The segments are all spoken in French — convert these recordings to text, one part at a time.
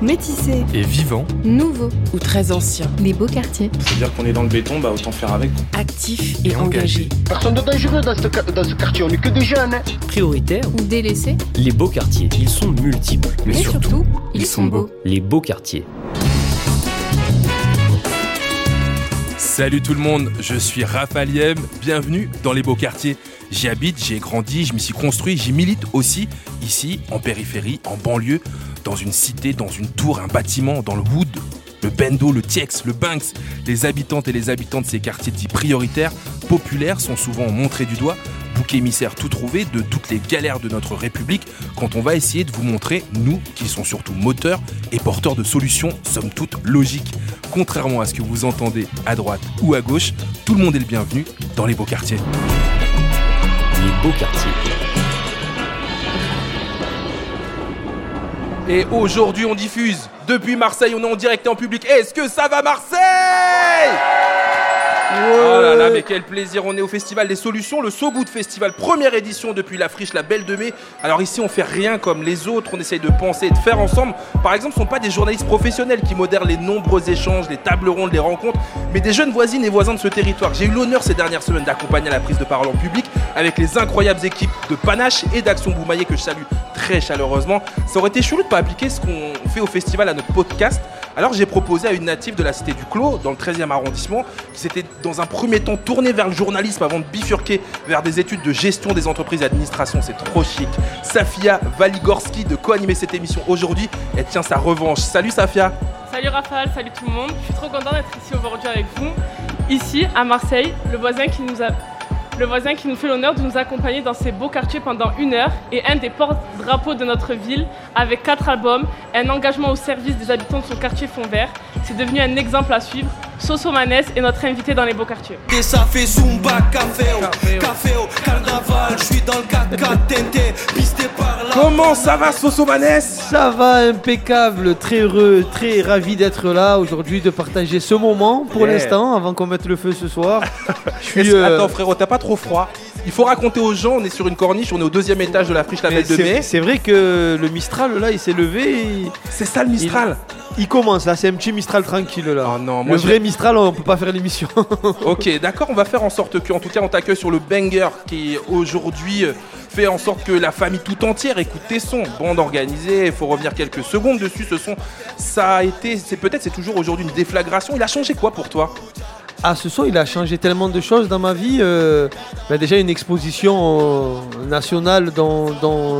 Métissés. et vivant, Nouveaux. ou très ancien, Les beaux quartiers. C'est-à-dire qu'on est dans le béton, bah autant faire avec. actif Et et engagé, Personne de dangereux dans ce, dans ce quartier, on n'est que des jeunes. hein. Prioritaires, Ou délaissés. les beaux quartiers. Ils sont multiples. mais surtout, surtout, ils sont beaux. Les beaux quartiers. Salut tout le monde, je suis Raphaël Yem, bienvenue dans les beaux quartiers. J'y habite, j'y ai grandi, je m'y suis construit, j'y milite aussi, ici, en périphérie, en banlieue, dans une cité, dans une tour, un bâtiment, dans le Wood, le Bendo, le Tiex, le Banks. Les habitantes et les habitants de ces quartiers dits prioritaires, populaires, sont souvent montrés du doigt, bouc émissaire tout trouvé de toutes les galères de notre République, quand on va essayer de vous montrer, nous, qui sont surtout moteurs et porteurs de solutions, somme toute logiques. Contrairement à ce que vous entendez à droite ou à gauche, tout le monde est le bienvenu dans les beaux quartiers. Les beaux quartiers. Et aujourd'hui, on diffuse depuis Marseille, on est en direct et en public. Est-ce que ça va Marseille? Oh là là, mais quel plaisir, on est au Festival des Solutions, le So Good Festival, première édition depuis la friche La Belle de Mai. Alors ici, on fait rien comme les autres, on essaye de penser et de faire ensemble. Par exemple, ce ne sont pas des journalistes professionnels qui modèrent les nombreux échanges, les tables rondes, les rencontres, mais des jeunes voisines et voisins de ce territoire. J'ai eu l'honneur ces dernières semaines d'accompagner la prise de parole en public avec les incroyables équipes de Panache et d'Action Boumaillé que je salue très chaleureusement. Ça aurait été chelou de pas appliquer ce qu'on fait au festival à notre podcast. Alors j'ai proposé à une native de la cité du Clos, dans le 13e arrondissement, qui s'était dans un premier temps tournée vers le journalisme avant de bifurquer vers des études de gestion des entreprises et administration. C'est trop chic. Safia Valigorski de co-animer cette émission aujourd'hui. Elle tient sa revanche. Salut Safia Salut Raphaël, salut tout le monde. Je suis trop content d'être ici aujourd'hui avec vous. Ici, à Marseille, le voisin qui nous a... Le voisin qui nous fait l'honneur de nous accompagner dans ces beaux quartiers pendant une heure et un des porte-drapeaux de notre ville avec quatre albums, un engagement au service des habitants de son quartier Fond Vert. C'est devenu un exemple à suivre. Soso Manès est notre invité dans les beaux quartiers. Et ça fait Zumba, café, café, carnaval, je suis dans le 4 tenté, pisté par la... Comment ça va Soso Manès Ça va impeccable, très heureux, très ravi d'être là aujourd'hui, de partager ce moment pour Yeah. l'instant, avant qu'on mette le feu ce soir. Je suis, Est-ce- euh, Attends frérot, t'as pas trop froid? Il faut raconter aux gens, on est sur une corniche, on est au deuxième étage de la friche La mais Belle de Mai. c'est vrai que le Mistral là, il s'est levé, et C'est ça le Mistral il commence là, c'est un petit Mistral tranquille là. Oh non, le moi vrai Mistral, on peut pas faire l'émission. Ok, d'accord, on va faire en sorte que, en tout cas, on t'accueille sur le banger qui aujourd'hui fait en sorte que la famille tout entière écoute tes sons. Bande organisée, il faut revenir quelques secondes dessus. Ce son, ça a été, c'est peut-être, c'est toujours aujourd'hui une déflagration. Il a changé quoi pour toi? Ah, ce son, il a changé tellement de choses dans ma vie. euh, bah, déjà, une exposition euh, nationale dont, dont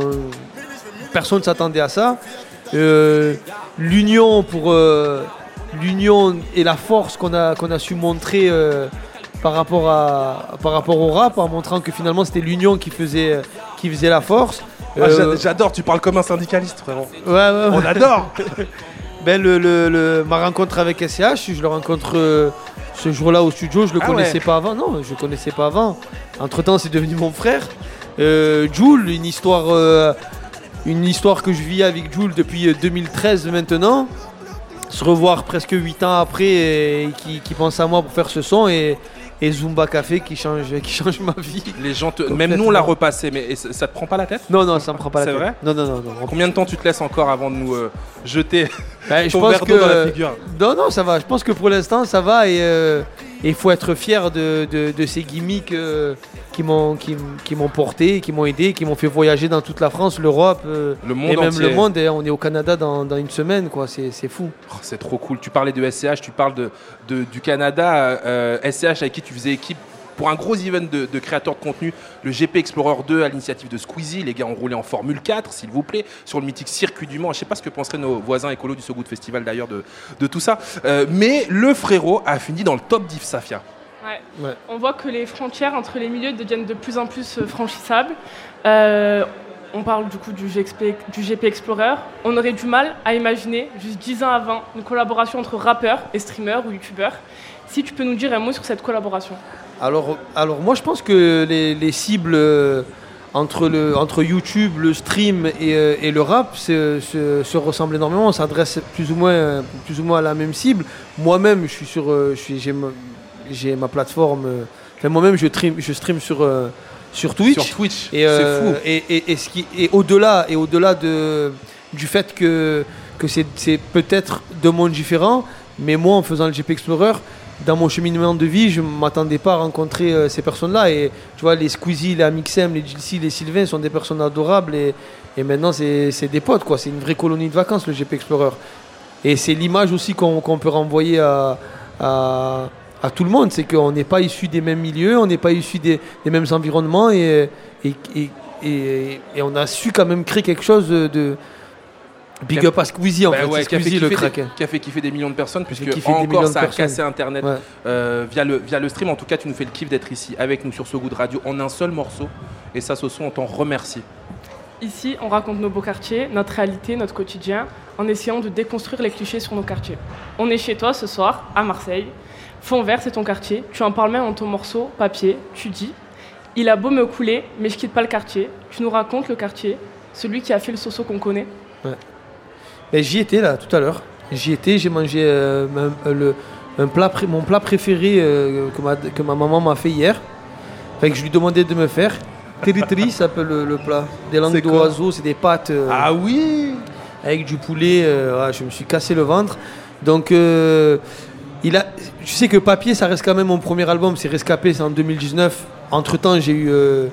personne ne s'attendait à ça. Euh, L'union pour euh, l'union et la force qu'on a, qu'on a su montrer euh, par, rapport à, par rapport au rap, en montrant que finalement c'était l'union qui faisait, qui faisait la force. Ah, Euh, j'a- J'adore, tu parles comme un syndicaliste, frérot. ouais, ouais, ouais. On adore Ben, le, le- le- ma rencontre avec SCH, je le rencontre euh, ce jour-là au studio, je le Ah connaissais ouais. pas avant. Non, je le connaissais pas avant. Entre temps, c'est devenu mon frère. Euh, Jules, une histoire, une histoire que je vis avec Jules depuis euh, 2013 maintenant. Se revoir presque 8 ans après et qui, qui pense à moi pour faire ce son et, et Zumba Café qui change, qui change ma vie. Les gens, te- même nous, on l'a repassé, mais ça, ça te prend pas la tête? Non, non, ça me prend pas la C'est tête. vrai? Non, non, non. non. Combien de temps tu te laisses encore avant de nous euh, jeter Ben, je ton pense verre que d'eau dans la figure? Non non ça va je pense que pour l'instant ça va et euh, il faut être fier de, de- de ces gimmicks euh, qui m'ont qui, m- qui m'ont porté qui m'ont aidé qui m'ont fait voyager dans toute la France l'Europe euh, Le monde et même entier. le monde et on est au Canada dans, dans une semaine quoi c'est c'est fou Oh, c'est trop cool. Tu parlais de SCH, tu parles de, de- du Canada. euh, SCH avec qui tu faisais équipe pour un gros event de, de créateurs de contenu, le GP Explorer 2 à l'initiative de Squeezie. Les gars ont roulé en Formule 4, s'il vous plaît, sur le mythique circuit du Mans. Je sais pas ce que penseraient nos voisins écolos du So Good Festival d'ailleurs de, de tout ça. Euh, mais le frérot a fini dans le top 10 Safia. Ouais. Ouais. On voit que les frontières entre les milieux deviennent de plus en plus euh, franchissables. Euh, on parle du coup du GXP du GP Explorer. On aurait du mal à imaginer, juste 10 ans avant, une collaboration entre rappeurs et streamers ou youtubeurs. Si tu peux nous dire un mot sur cette collaboration? Alors alors moi je pense que les, les cibles euh, entre, le, entre YouTube, le stream et, euh, et le rap se, se- se ressemblent énormément. On s'adresse plus ou moins, plus ou moins à la même cible. Moi-même, je suis sur, euh, je suis, j'ai, ma, j'ai ma plateforme. enfin, moi-même, je stream, je stream sur, sur Twitch. Sur Twitch, Et, euh, c'est fou. Et, et- et ce qui, et au-delà, et au-delà de, du fait que, que c'est, c'est peut-être deux mondes différents, mais moi, en faisant le GP Explorer, dans mon cheminement de vie, je ne m'attendais pas à rencontrer euh, ces personnes-là. Et tu vois, les Squeezie, les Amixem, les GC, les Sylvain sont des personnes adorables. Et, et maintenant, c'est, des potes, quoi. C'est une vraie colonie de vacances, le GP Explorer. Et c'est l'image aussi qu'on, peut renvoyer à, à, tout le monde. C'est qu'on n'est pas issus des mêmes milieux, on n'est pas issus des, mêmes environnements. Et, et, et, on a su quand même créer quelque chose de Big up à Squeezie, en Bah fait. ouais, C'est qui, a fait Squeezie, le kiffer des, craquin. qui a fait kiffer des millions de personnes, puisque kiffer des millions encore ça a cassé Internet Ouais. euh, via, le, via le stream. En tout cas, tu nous fais le kiff d'être ici avec nous sur ce goût de radio en un seul morceau. Et ça, Soso, on t'en remercie. Ici, on raconte nos beaux quartiers, notre réalité, notre quotidien, en essayant de déconstruire les clichés sur nos quartiers. On est chez toi ce soir, à Marseille. Fond vert, c'est ton quartier. Tu en parles même dans ton morceau, papier. Tu dis Il a beau me couler, mais je quitte pas le quartier. Tu nous racontes le quartier, celui qui a fait le soso qu'on connaît. Ben, J'y étais là tout à l'heure. J'y étais, j'ai mangé euh, un, le- un plat mon plat préféré euh, que, ma, que ma maman m'a fait hier. Fait que je lui demandais de me faire. Ça s'appelle le, le plat. Des langues d'oiseau, c'est des pâtes euh, Ah oui avec du poulet. euh, ouais, je me suis cassé le ventre. Donc, euh, il a, je sais que Papier, ça reste quand même mon premier album. C'est Rescapé, c'est en 2019. Entre temps, j'ai eu euh,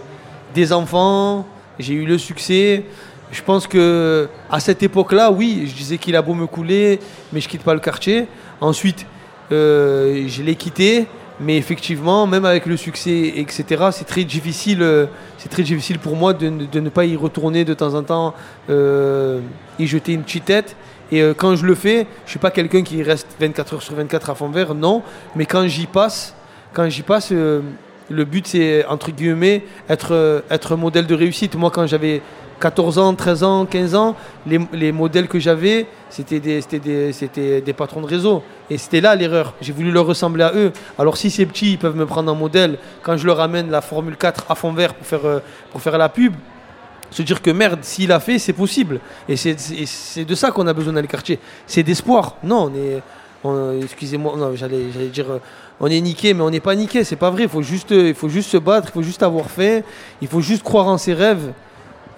des enfants, j'ai eu le succès. Je pense que à cette époque-là, oui, je disais qu'il a beau me couler, mais je quitte pas le quartier. Ensuite, euh, je l'ai quitté, mais effectivement, même avec le succès, etc., c'est très difficile. euh, c'est très difficile pour moi de, ne- pas y retourner de temps en temps, euh, y jeter une petite tête. Et euh, quand je le fais, je suis pas quelqu'un qui reste 24 heures sur 24 à fond vert, non. Mais quand j'y passe, quand j'y passe, le but c'est entre guillemets être euh, être modèle de réussite. Moi, quand j'avais 14 ans, 13 ans, 15 ans, les, les modèles que j'avais, c'était des, des, des patrons de réseau. Et c'était là l'erreur. J'ai voulu leur ressembler à eux. Alors si ces petits ils peuvent me prendre en modèle, quand je leur amène la Formule 4 à fond vert pour faire, euh, pour faire la pub, se dire que merde, s'il a fait, c'est possible. Et c'est- de ça qu'on a besoin dans les quartiers. C'est d'espoir. Non, on est. Excusez-moi, j'allais j'allais dire. On est niqué, mais on n'est pas niqué, c'est pas vrai. Il faut, juste, euh, se battre, il faut juste avoir fait, il faut juste croire en ses rêves.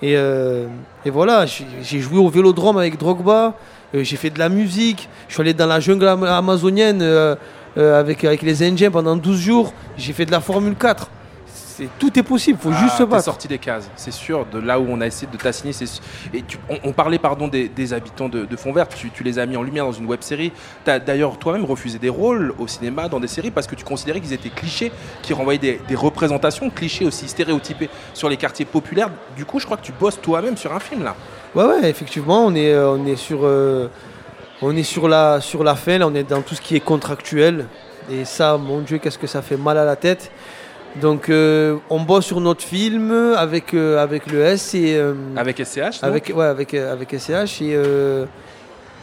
Et, euh, voilà, j'ai joué au vélodrome avec Drogba, euh, j'ai fait de la musique, je suis allé dans la jungle am- amazonienne avec, avec les Indiens pendant 12 jours, j'ai fait de la Formule 4. C'est- Tout est possible, il faut juste Ah, se battre. sorti des cases, c'est sûr, de là où on a essayé de t'assigner. c'est su- Et tu- on, on parlait pardon des, des habitants de, de Fond-Vert, tu, tu les as mis en lumière dans une web série. Tu as d'ailleurs toi-même refusé des rôles au cinéma, dans des séries, parce que tu considérais qu'ils étaient clichés, qui renvoyaient des, des représentations clichés aussi stéréotypées sur les quartiers populaires. Du coup, je crois que tu bosses toi-même sur un film là. Ouais, ouais, effectivement, on est, euh, on est sur, euh, on est sur la, sur la fin, là, on est dans tout ce qui est contractuel. Et ça, mon Dieu, qu'est-ce que ça fait mal à la tête. Donc, euh, on bosse sur notre film avec, euh, avec le S et euh, Avec SCH avec, ouais, avec, euh, avec SCH et,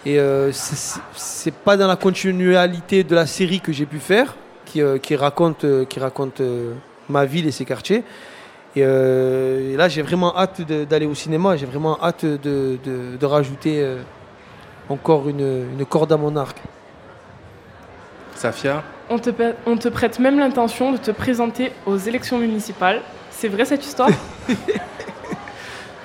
et c'est- pas dans la continualité de la série que j'ai pu faire, qui, qui raconte, qui raconte ma ville et ses quartiers. Et, et là, j'ai vraiment hâte d'aller au cinéma. J'ai vraiment hâte de, de- de rajouter encore une, une corde à mon arc. Safia? On te, pa- on te prête même l'intention de te présenter aux élections municipales. C'est vrai cette histoire?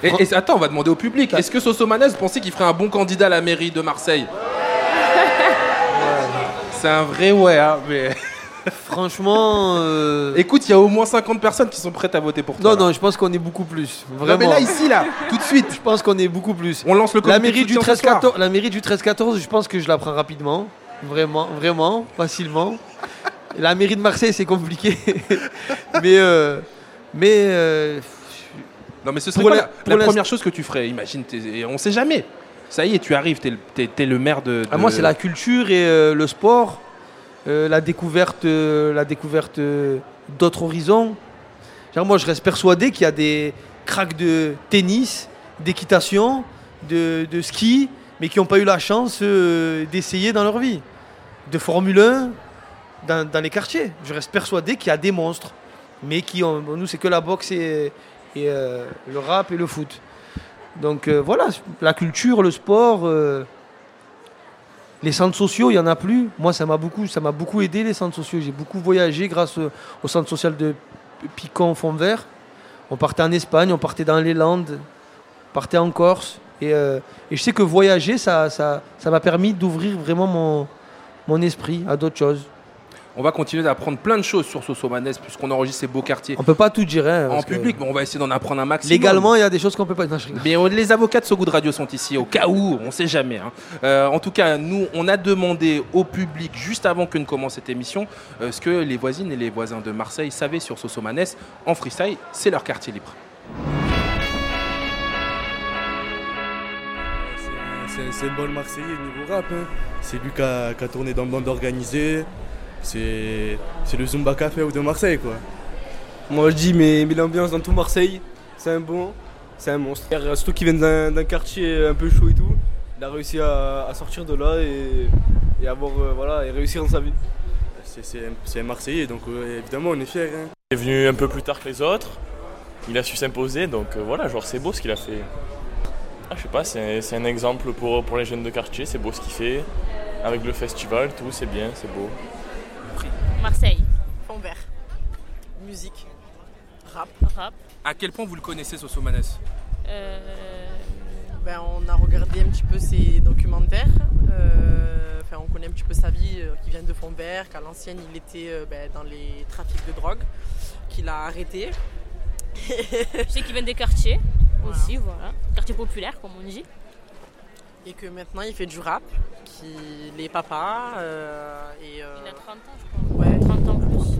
Et, et attends, on va demander au public. Est-ce que Soso Manez pensait qu'il ferait un bon candidat à la mairie de Marseille? C'est un vrai ouais, hein, mais. Franchement. euh, Écoute, il y a au moins 50 personnes qui sont prêtes à voter pour toi. Non, là. non, je pense qu'on est beaucoup plus. Non, Vraiment. mais là, ici, là, tout de suite. Je pense qu'on est beaucoup plus. On lance le La comité mairie, de du soutien ce soir. 13-14, la mairie du 13-14, je pense que je la prends rapidement. Vraiment, vraiment, facilement. La mairie de Marseille, c'est compliqué. mais euh, mais euh, Non, mais ce serait quoi la- première chose que tu ferais? Imagine, on sait jamais. Ça y est, tu arrives, t'es t'es le maire de. ah, moi, c'est la culture et euh, le sport, la découverte, la découverte d'autres horizons. Genre, moi, je reste persuadé qu'il y a des cracks de tennis, d'équitation, de, de ski, mais qui n'ont pas eu la chance d'essayer dans leur vie. De Formule 1 dans, les quartiers. Je reste persuadé qu'il y a des monstres, mais qui ont, nous, c'est que la boxe et, euh, le rap et le foot. Donc euh, voilà, la culture, le sport, euh, les centres sociaux, il n'y en a plus. Moi, ça m'a beaucoup, m'a beaucoup aidé les centres sociaux. J'ai beaucoup voyagé grâce au, centre social de Piquant Fond Vert. On partait en Espagne, on partait dans les Landes, on partait en Corse. Et, je sais que voyager, ça ça, ça m'a permis d'ouvrir vraiment mon, mon esprit à d'autres choses. On va continuer d'apprendre plein de choses sur Soso Manès puisqu'on enregistre ces beaux quartiers On peut pas tout dire. hein, en public, mais on va essayer d'en apprendre un maximum. Légalement, il y a des choses qu'on peut pas. Non, je. Mais on- les avocats de So Good Radio sont ici, au cas où, on sait jamais. hein. Euh, en tout cas, nous, on a demandé au public, juste avant que ne commence cette émission, euh, ce que les voisines et les voisins de Marseille savaient sur Soso Manès. En freestyle, c'est leur quartier libre. C'est- un symbole marseillais niveau rap. hein. C'est lui qui a, qui a tourné dans Bande Organisée. C'est c'est le Zumba Café de Marseille quoi. Moi je dis, mais, mais l'ambiance dans tout Marseille, c'est un bon, c'est un monstre. Surtout qu'il vient d'un quartier un peu chaud et tout. Il a réussi à, à sortir de là et, et avoir, euh, voilà, et réussir dans sa vie. C'est- un, Marseillais donc euh, évidemment on est fiers. hein. Il est venu un peu plus tard que les autres. Il a su s'imposer, donc euh, voilà, genre c'est beau ce qu'il a fait. Ah, je sais pas, c'est c'est un exemple pour, pour les jeunes de quartier, c'est beau ce qu'il fait. Avec le festival, tout, c'est bien, c'est beau. Marseille. Fond vert. Musique. Rap. Rap. À quel point vous le connaissez, Soso Manès? Euh, Ben, on a regardé un petit peu ses documentaires. Euh, enfin, on connaît un petit peu sa vie, euh, qui vient de Fond vert, qu'à l'ancienne il était euh, ben, dans les trafics de drogue, qu'il a arrêté. je sais qu'il vient des quartiers aussi, voilà. Quartier populaire, comme on dit. Et que maintenant il fait du rap, qu'il est papa. euh, et, euh, Il a 30 ans, je crois. Ouais. 30 ans plus.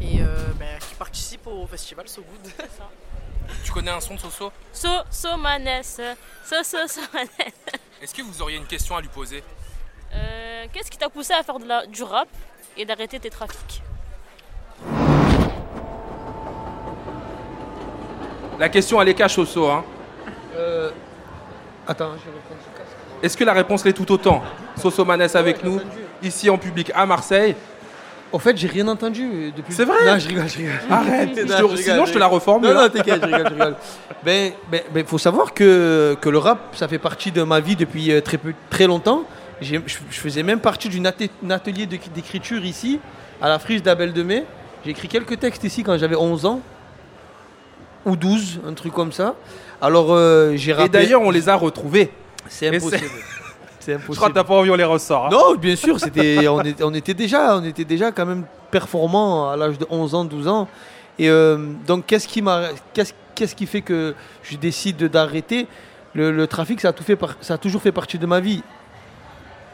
Et euh, ben, qui participe au festival So Good. Tu connais un son de Soso So, so Manès. So, so, so Manès. Est-ce que vous auriez une question à lui poser? Euh, Qu'est-ce qui t'a poussé à faire de la, du rap et d'arrêter tes trafics? La question, elle est cache, Soso. Hein. Euh, Attends, je vais reprendre ce casque. Est-ce que la réponse l'est tout autant Soso Manès avec nous, ici en public à Marseille. Au fait, j'ai rien entendu euh, depuis. C'est vrai Non, je rigole, je rigole. Arrête, Non, je te- sinon je te la reformule. Non, non, t'inquiète, je rigole, je rigole. Ben, ben, ben, faut savoir que, que le rap, ça fait partie de ma vie depuis euh, très, peu, très longtemps. J'ai- Je, je faisais même partie d'un até- un atelier de- d'écriture ici, à la friche d'Abel de Mai. J'ai écrit quelques textes ici quand j'avais 11 ans. Ou 12, un truc comme ça. Alors, euh, j'ai rappelé. Et d'ailleurs, on les a retrouvés. C'est impossible. C'est Je crois que t'as pas envie, on les ressort. hein. Non, bien sûr, c'était, on, était, on, était déjà, on était déjà quand même performant à l'âge de 11 ans, 12 ans. Et euh, donc, qu'est-ce qui, m'a, qu'est-ce, qu'est-ce qui fait que je décide de- d'arrêter? Le, le trafic, ça a, tout fait par- ça a toujours fait partie de ma vie.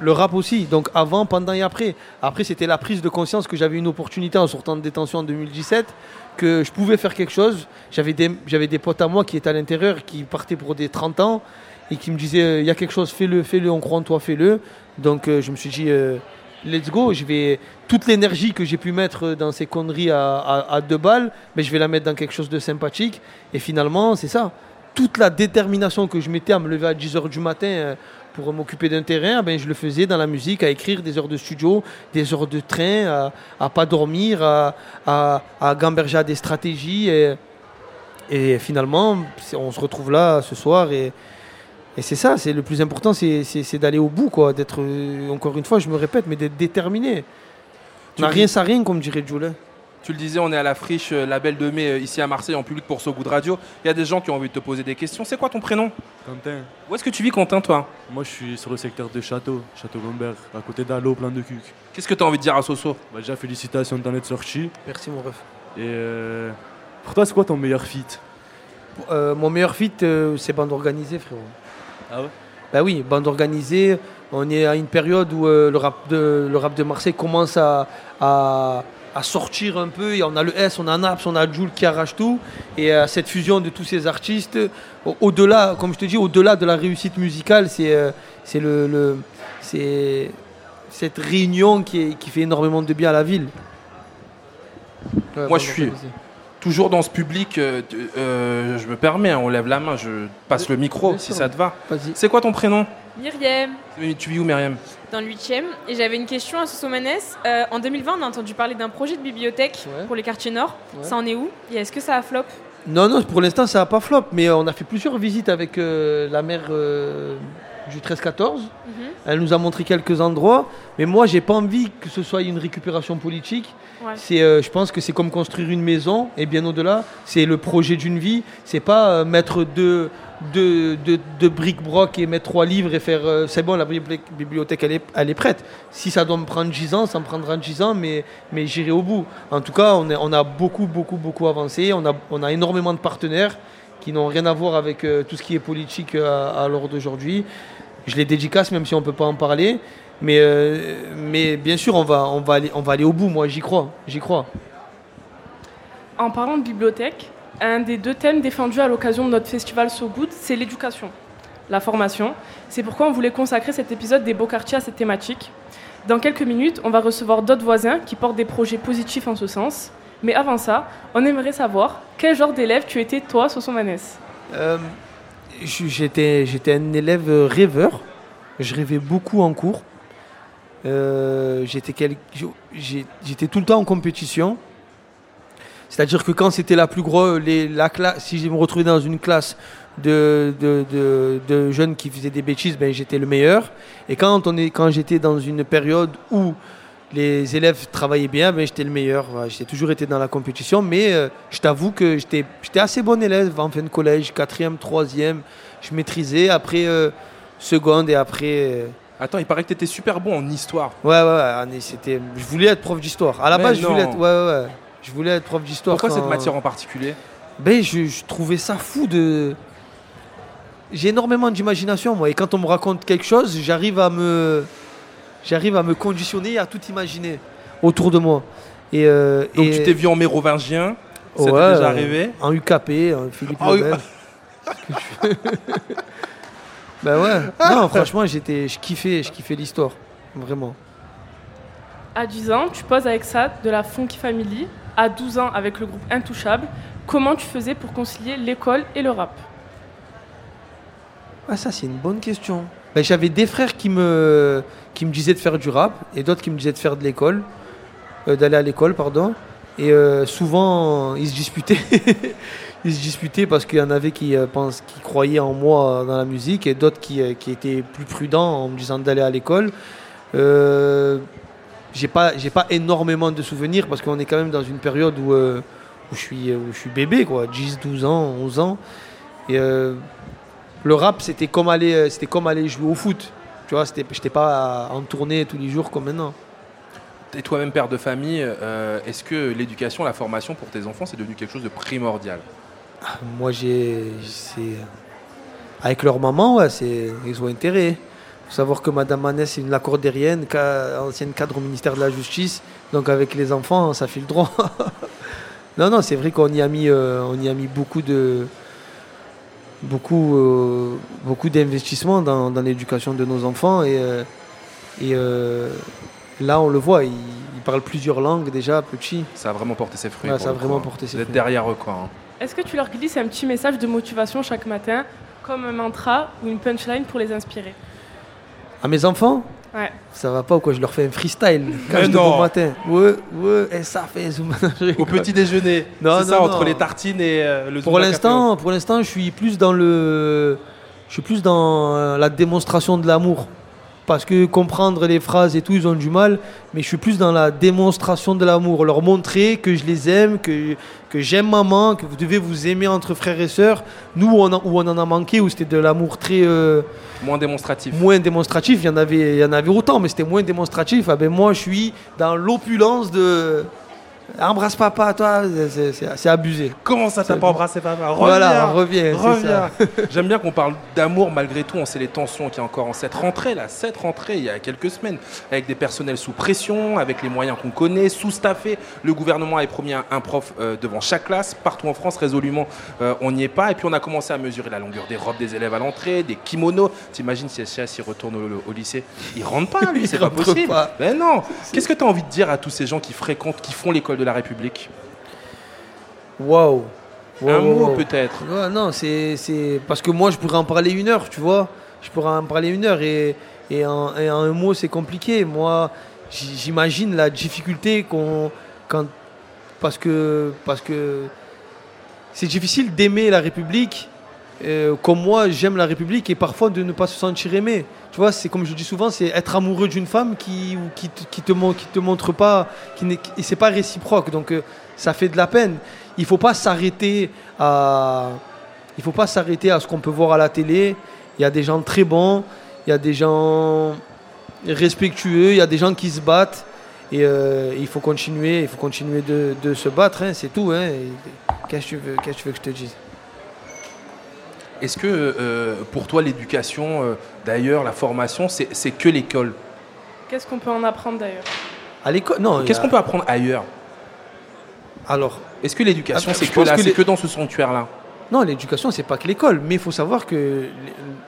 Le rap aussi, donc avant, pendant et après. Après, c'était la prise de conscience que j'avais une opportunité en sortant de détention en 2017, que je pouvais faire quelque chose. J'avais des, des potes à moi qui étaient à l'intérieur, qui partaient pour des 30 ans, et qui me disaient, il y a quelque chose, fais-le, fais-le, on croit en toi, fais-le. Donc euh, je me suis dit, euh, let's go, je vais... Toute l'énergie que j'ai pu mettre dans ces conneries à, à- deux balles, mais je vais la mettre dans quelque chose de sympathique. Et finalement, c'est ça. Toute la détermination que je mettais à me lever à 10h du matin euh, pour m'occuper d'un terrain, ben, je le faisais dans la musique, à écrire des heures de studio, des heures de train, à, à pas dormir, à, à, à gamberger à des stratégies. Et, et finalement, on se retrouve là ce soir et, et c'est ça, c'est le plus important, c'est- d'aller au bout, quoi, d'être, euh, encore une fois, je me répète, mais d'être déterminé. Tu n'a rien sans rien, comme dirait Jules. Tu le disais, on est à la friche euh, Label de Mai euh, ici à Marseille en public pour So Good Radio. Il y a des gens qui ont envie de te poser des questions. C'est quoi ton prénom? Quentin. Où est-ce que tu vis, Quentin, toi? Moi je suis sur le secteur de Château, Château Gombert, à côté d'Allo, plein de cuc. Qu'est-ce que tu as envie de dire à Soso? Bah, déjà félicitations d'en être sorti. Merci, mon ref. Et euh, pour toi c'est quoi ton meilleur feat? Euh, mon meilleur feat, euh, c'est bande organisée, frérot. Ah ouais? Bah oui, bande organisée. On est à une période où euh, le, rap de, le rap de Marseille commence à, à, à sortir un peu. Et on a le S, on a Naps, on a Jules qui arrache tout. Et euh, cette fusion de tous ces artistes, au- au-delà, comme je te dis, au-delà de la réussite musicale, c'est euh, le, le- c'est cette réunion qui, est- qui fait énormément de bien à la ville. Ouais, Moi, je suis toujours dans ce public. euh, je me permets, hein, on lève la main, je passe le micro si ça te va. C'est quoi ton prénom? Myriam, Tu vis où, Myriam? Dans le 8e. Et j'avais une question à Sosomanès. Euh, en 2020, on a entendu parler d'un projet de bibliothèque Ouais. pour les quartiers nord. Ouais. Ça en est où? Et est-ce que ça a flop? Non, non, pour l'instant, ça n'a pas flop, mais on a fait plusieurs visites avec euh, la maire euh, du 13-14. Mhm. Elle nous a montré quelques endroits, mais moi, j'ai pas envie que ce soit une récupération politique. Euh, je pense que c'est comme construire une maison, et bien au-delà, c'est le projet d'une vie. C'est pas euh, mettre deux, deux, deux- briques broc et mettre trois livres et faire. euh, c'est bon, la bibli- bibliothèque, elle est, elle est prête. Si ça doit me prendre 10 ans, ça me prendra 10 ans, mais, mais j'irai au bout. En tout cas, on, a beaucoup, beaucoup, beaucoup avancé. On a, on a énormément de partenaires qui n'ont rien à voir avec tout ce qui est politique à, à l'heure d'aujourd'hui. Je les dédicace, même si on ne peut pas en parler. Mais, euh, mais bien sûr, on va, on, va aller, on va aller au bout. Moi, j'y crois. J'y crois. En parlant de bibliothèque, un des deux thèmes défendus à l'occasion de notre festival So Good, c'est l'éducation, la formation. C'est pourquoi on voulait consacrer cet épisode des beaux quartiers à cette thématique. Dans quelques minutes, on va recevoir d'autres voisins qui portent des projets positifs en ce sens. Mais avant ça, on aimerait savoir quel genre d'élève tu étais toi, Soso Manès Euh, je- J'étais, j'étais un élève rêveur. Je rêvais beaucoup en cours. Euh, j'étais, tout le temps en compétition. C'est-à-dire que quand c'était la plus grosse, classe, si je me retrouvais dans une classe de, de, jeunes qui faisaient des bêtises, ben, j'étais le meilleur. Et quand, on est, quand j'étais dans une période où les élèves travaillaient bien, ben, j'étais le meilleur. J'ai toujours été dans la compétition, mais euh, je t'avoue que j'étais j'étais assez bon élève en fin de collège, quatrième, troisième. Je maîtrisais. Après, euh, seconde et après. Attends, il paraît que tu étais super bon en histoire. Ouais, ouais, ouais, Annie, c'était. Je voulais être prof d'histoire. À la Mais base, je voulais être. Ouais, ouais, ouais. Je voulais être prof d'histoire. Pourquoi cette matière en particulier? Ben, je, je trouvais ça fou de. J'ai énormément d'imagination, moi. Et quand on me raconte quelque chose, j'arrive à me. J'arrive à me conditionner et à tout imaginer autour de moi. Et, euh, Donc et- tu t'es vu en mérovingien? Ça Ouais, déjà arrivé? En UKP, en Philippe Ah oui. Ben ouais. Non, franchement, j'étais, je kiffais, je kiffais l'histoire. Vraiment. À 10 ans, tu poses avec ça de la Funky Family. À 12 ans, avec le groupe Intouchable. Comment tu faisais pour concilier l'école et le rap? Ah, ça, c'est une bonne question. Ben, j'avais des frères qui me, qui me disaient de faire du rap et d'autres qui me disaient de faire de l'école, euh, d'aller à l'école, pardon. Et euh, souvent, ils se disputaient. ils se disputaient parce qu'il y en avait qui, euh, pensent, qui croyaient en moi euh, dans la musique et d'autres qui, euh, qui étaient plus prudents en me disant d'aller à l'école. Euh, j'ai pas, pas énormément de souvenirs parce qu'on est quand même dans une période où, où, je, suis, où je suis bébé, quoi, 10, 12 ans, 11 ans. Et le rap, c'était comme, aller, comme aller jouer au foot. Tu vois, j'étais pas en tournée tous les jours comme maintenant. Et toi-même père de famille, est-ce que l'éducation, la formation pour tes enfants, c'est devenu quelque chose de primordial? Moi, j'ai. c'est- Avec leur maman, ouais, c'est... ils ont intérêt. Il faut savoir que Madame Manès est une lacordérienne, ca- ancienne cadre au ministère de la Justice. Donc, avec les enfants, ça file droit. non, non, c'est vrai qu'on y a mis, euh, on y a mis beaucoup de. Beaucoup, euh, beaucoup d'investissements dans, dans l'éducation de nos enfants. Et, euh, et là, on le voit, ils, ils parlent plusieurs langues déjà, petits. Ça a vraiment porté ses fruits. Ouais, ça a vraiment hein. porté ses Vous êtes fruits. derrière eux, quoi. hein. Est-ce que tu leur glisses un petit message de motivation chaque matin, comme un mantra ou une punchline pour les inspirer? À mes enfants? Ouais. Ça va pas ou quoi Je leur fais un freestyle quand je non. au matin. Ouais, ouais, et ça fait. Au petit déjeuner. Non, c'est ça, non, entre non. les tartines et euh, le Pour l'instant, pour l'instant, je suis plus dans le, je suis plus dans euh, la démonstration de l'amour. Parce que comprendre les phrases et tout, ils ont du mal. Mais je suis plus dans la démonstration de l'amour. Leur montrer que je les aime, que, que j'aime maman, que vous devez vous aimer entre frères et sœurs. Nous, où on, en- où on en a manqué, où c'était de l'amour très. euh, Moins démonstratif. moins démonstratif, il y en avait, il y en avait autant, mais c'était moins démonstratif. Ah ben moi, je suis dans l'opulence de embrasse papa, toi, c'est- abusé. Comment ça, t'as pas embrassé papa Voilà, reviens, reviens. J'aime bien qu'on parle d'amour malgré tout. On sait les tensions qu'il y a encore en cette rentrée, là, cette rentrée, il y a quelques semaines, avec des personnels sous pression, avec les moyens qu'on connaît, sous-staffés. Le gouvernement avait promis un, prof euh, devant chaque classe. Partout en France, résolument, euh, on n'y est pas. Et puis on a commencé à mesurer la longueur des robes des élèves à l'entrée, des kimonos. T'imagines si SCS il retourne au, au lycée Il rentre pas, lui, c'est pas possible. pas. Mais non. Qu'est-ce que tu as envie de dire à tous ces gens qui fréquentent, qui font l'école de la République Waouh. Un Waouh, mot peut-être. Ouais, non, c'est c'est- parce que moi, je pourrais en parler une heure, tu vois. Je pourrais en parler une heure et, et, en, et en un mot, c'est compliqué. Moi, j'imagine la difficulté qu'on quand parce que parce que c'est difficile d'aimer la République euh, comme moi j'aime la République et parfois de ne pas se sentir aimé. Tu vois, c'est comme je dis souvent, c'est être amoureux d'une femme qui, ou qui, te, qui, te, montre pas, qui n'est- c'est pas réciproque. Donc euh, ça fait de la peine. Il faut pas s'arrêter à, il faut pas s'arrêter à ce qu'on peut voir à la télé. Il y a des gens très bons, il y a des gens respectueux, il y a des gens qui se battent. Et euh, il faut continuer, il faut continuer de, se battre, hein, c'est tout. Hein. Qu'est-ce que tu veux, qu'est-ce que tu veux que je te dise? Est-ce que euh, pour toi l'éducation, euh, d'ailleurs la formation, c'est c'est que l'école? Qu'est-ce qu'on peut en apprendre d'ailleurs? À l'école, non. Qu'est-ce qu'on peut apprendre ailleurs? Alors, Est-ce que l'éducation c'est que que c'est les- que dans ce sanctuaire-là? Non, l'éducation, c'est pas que l'école. Mais il faut savoir que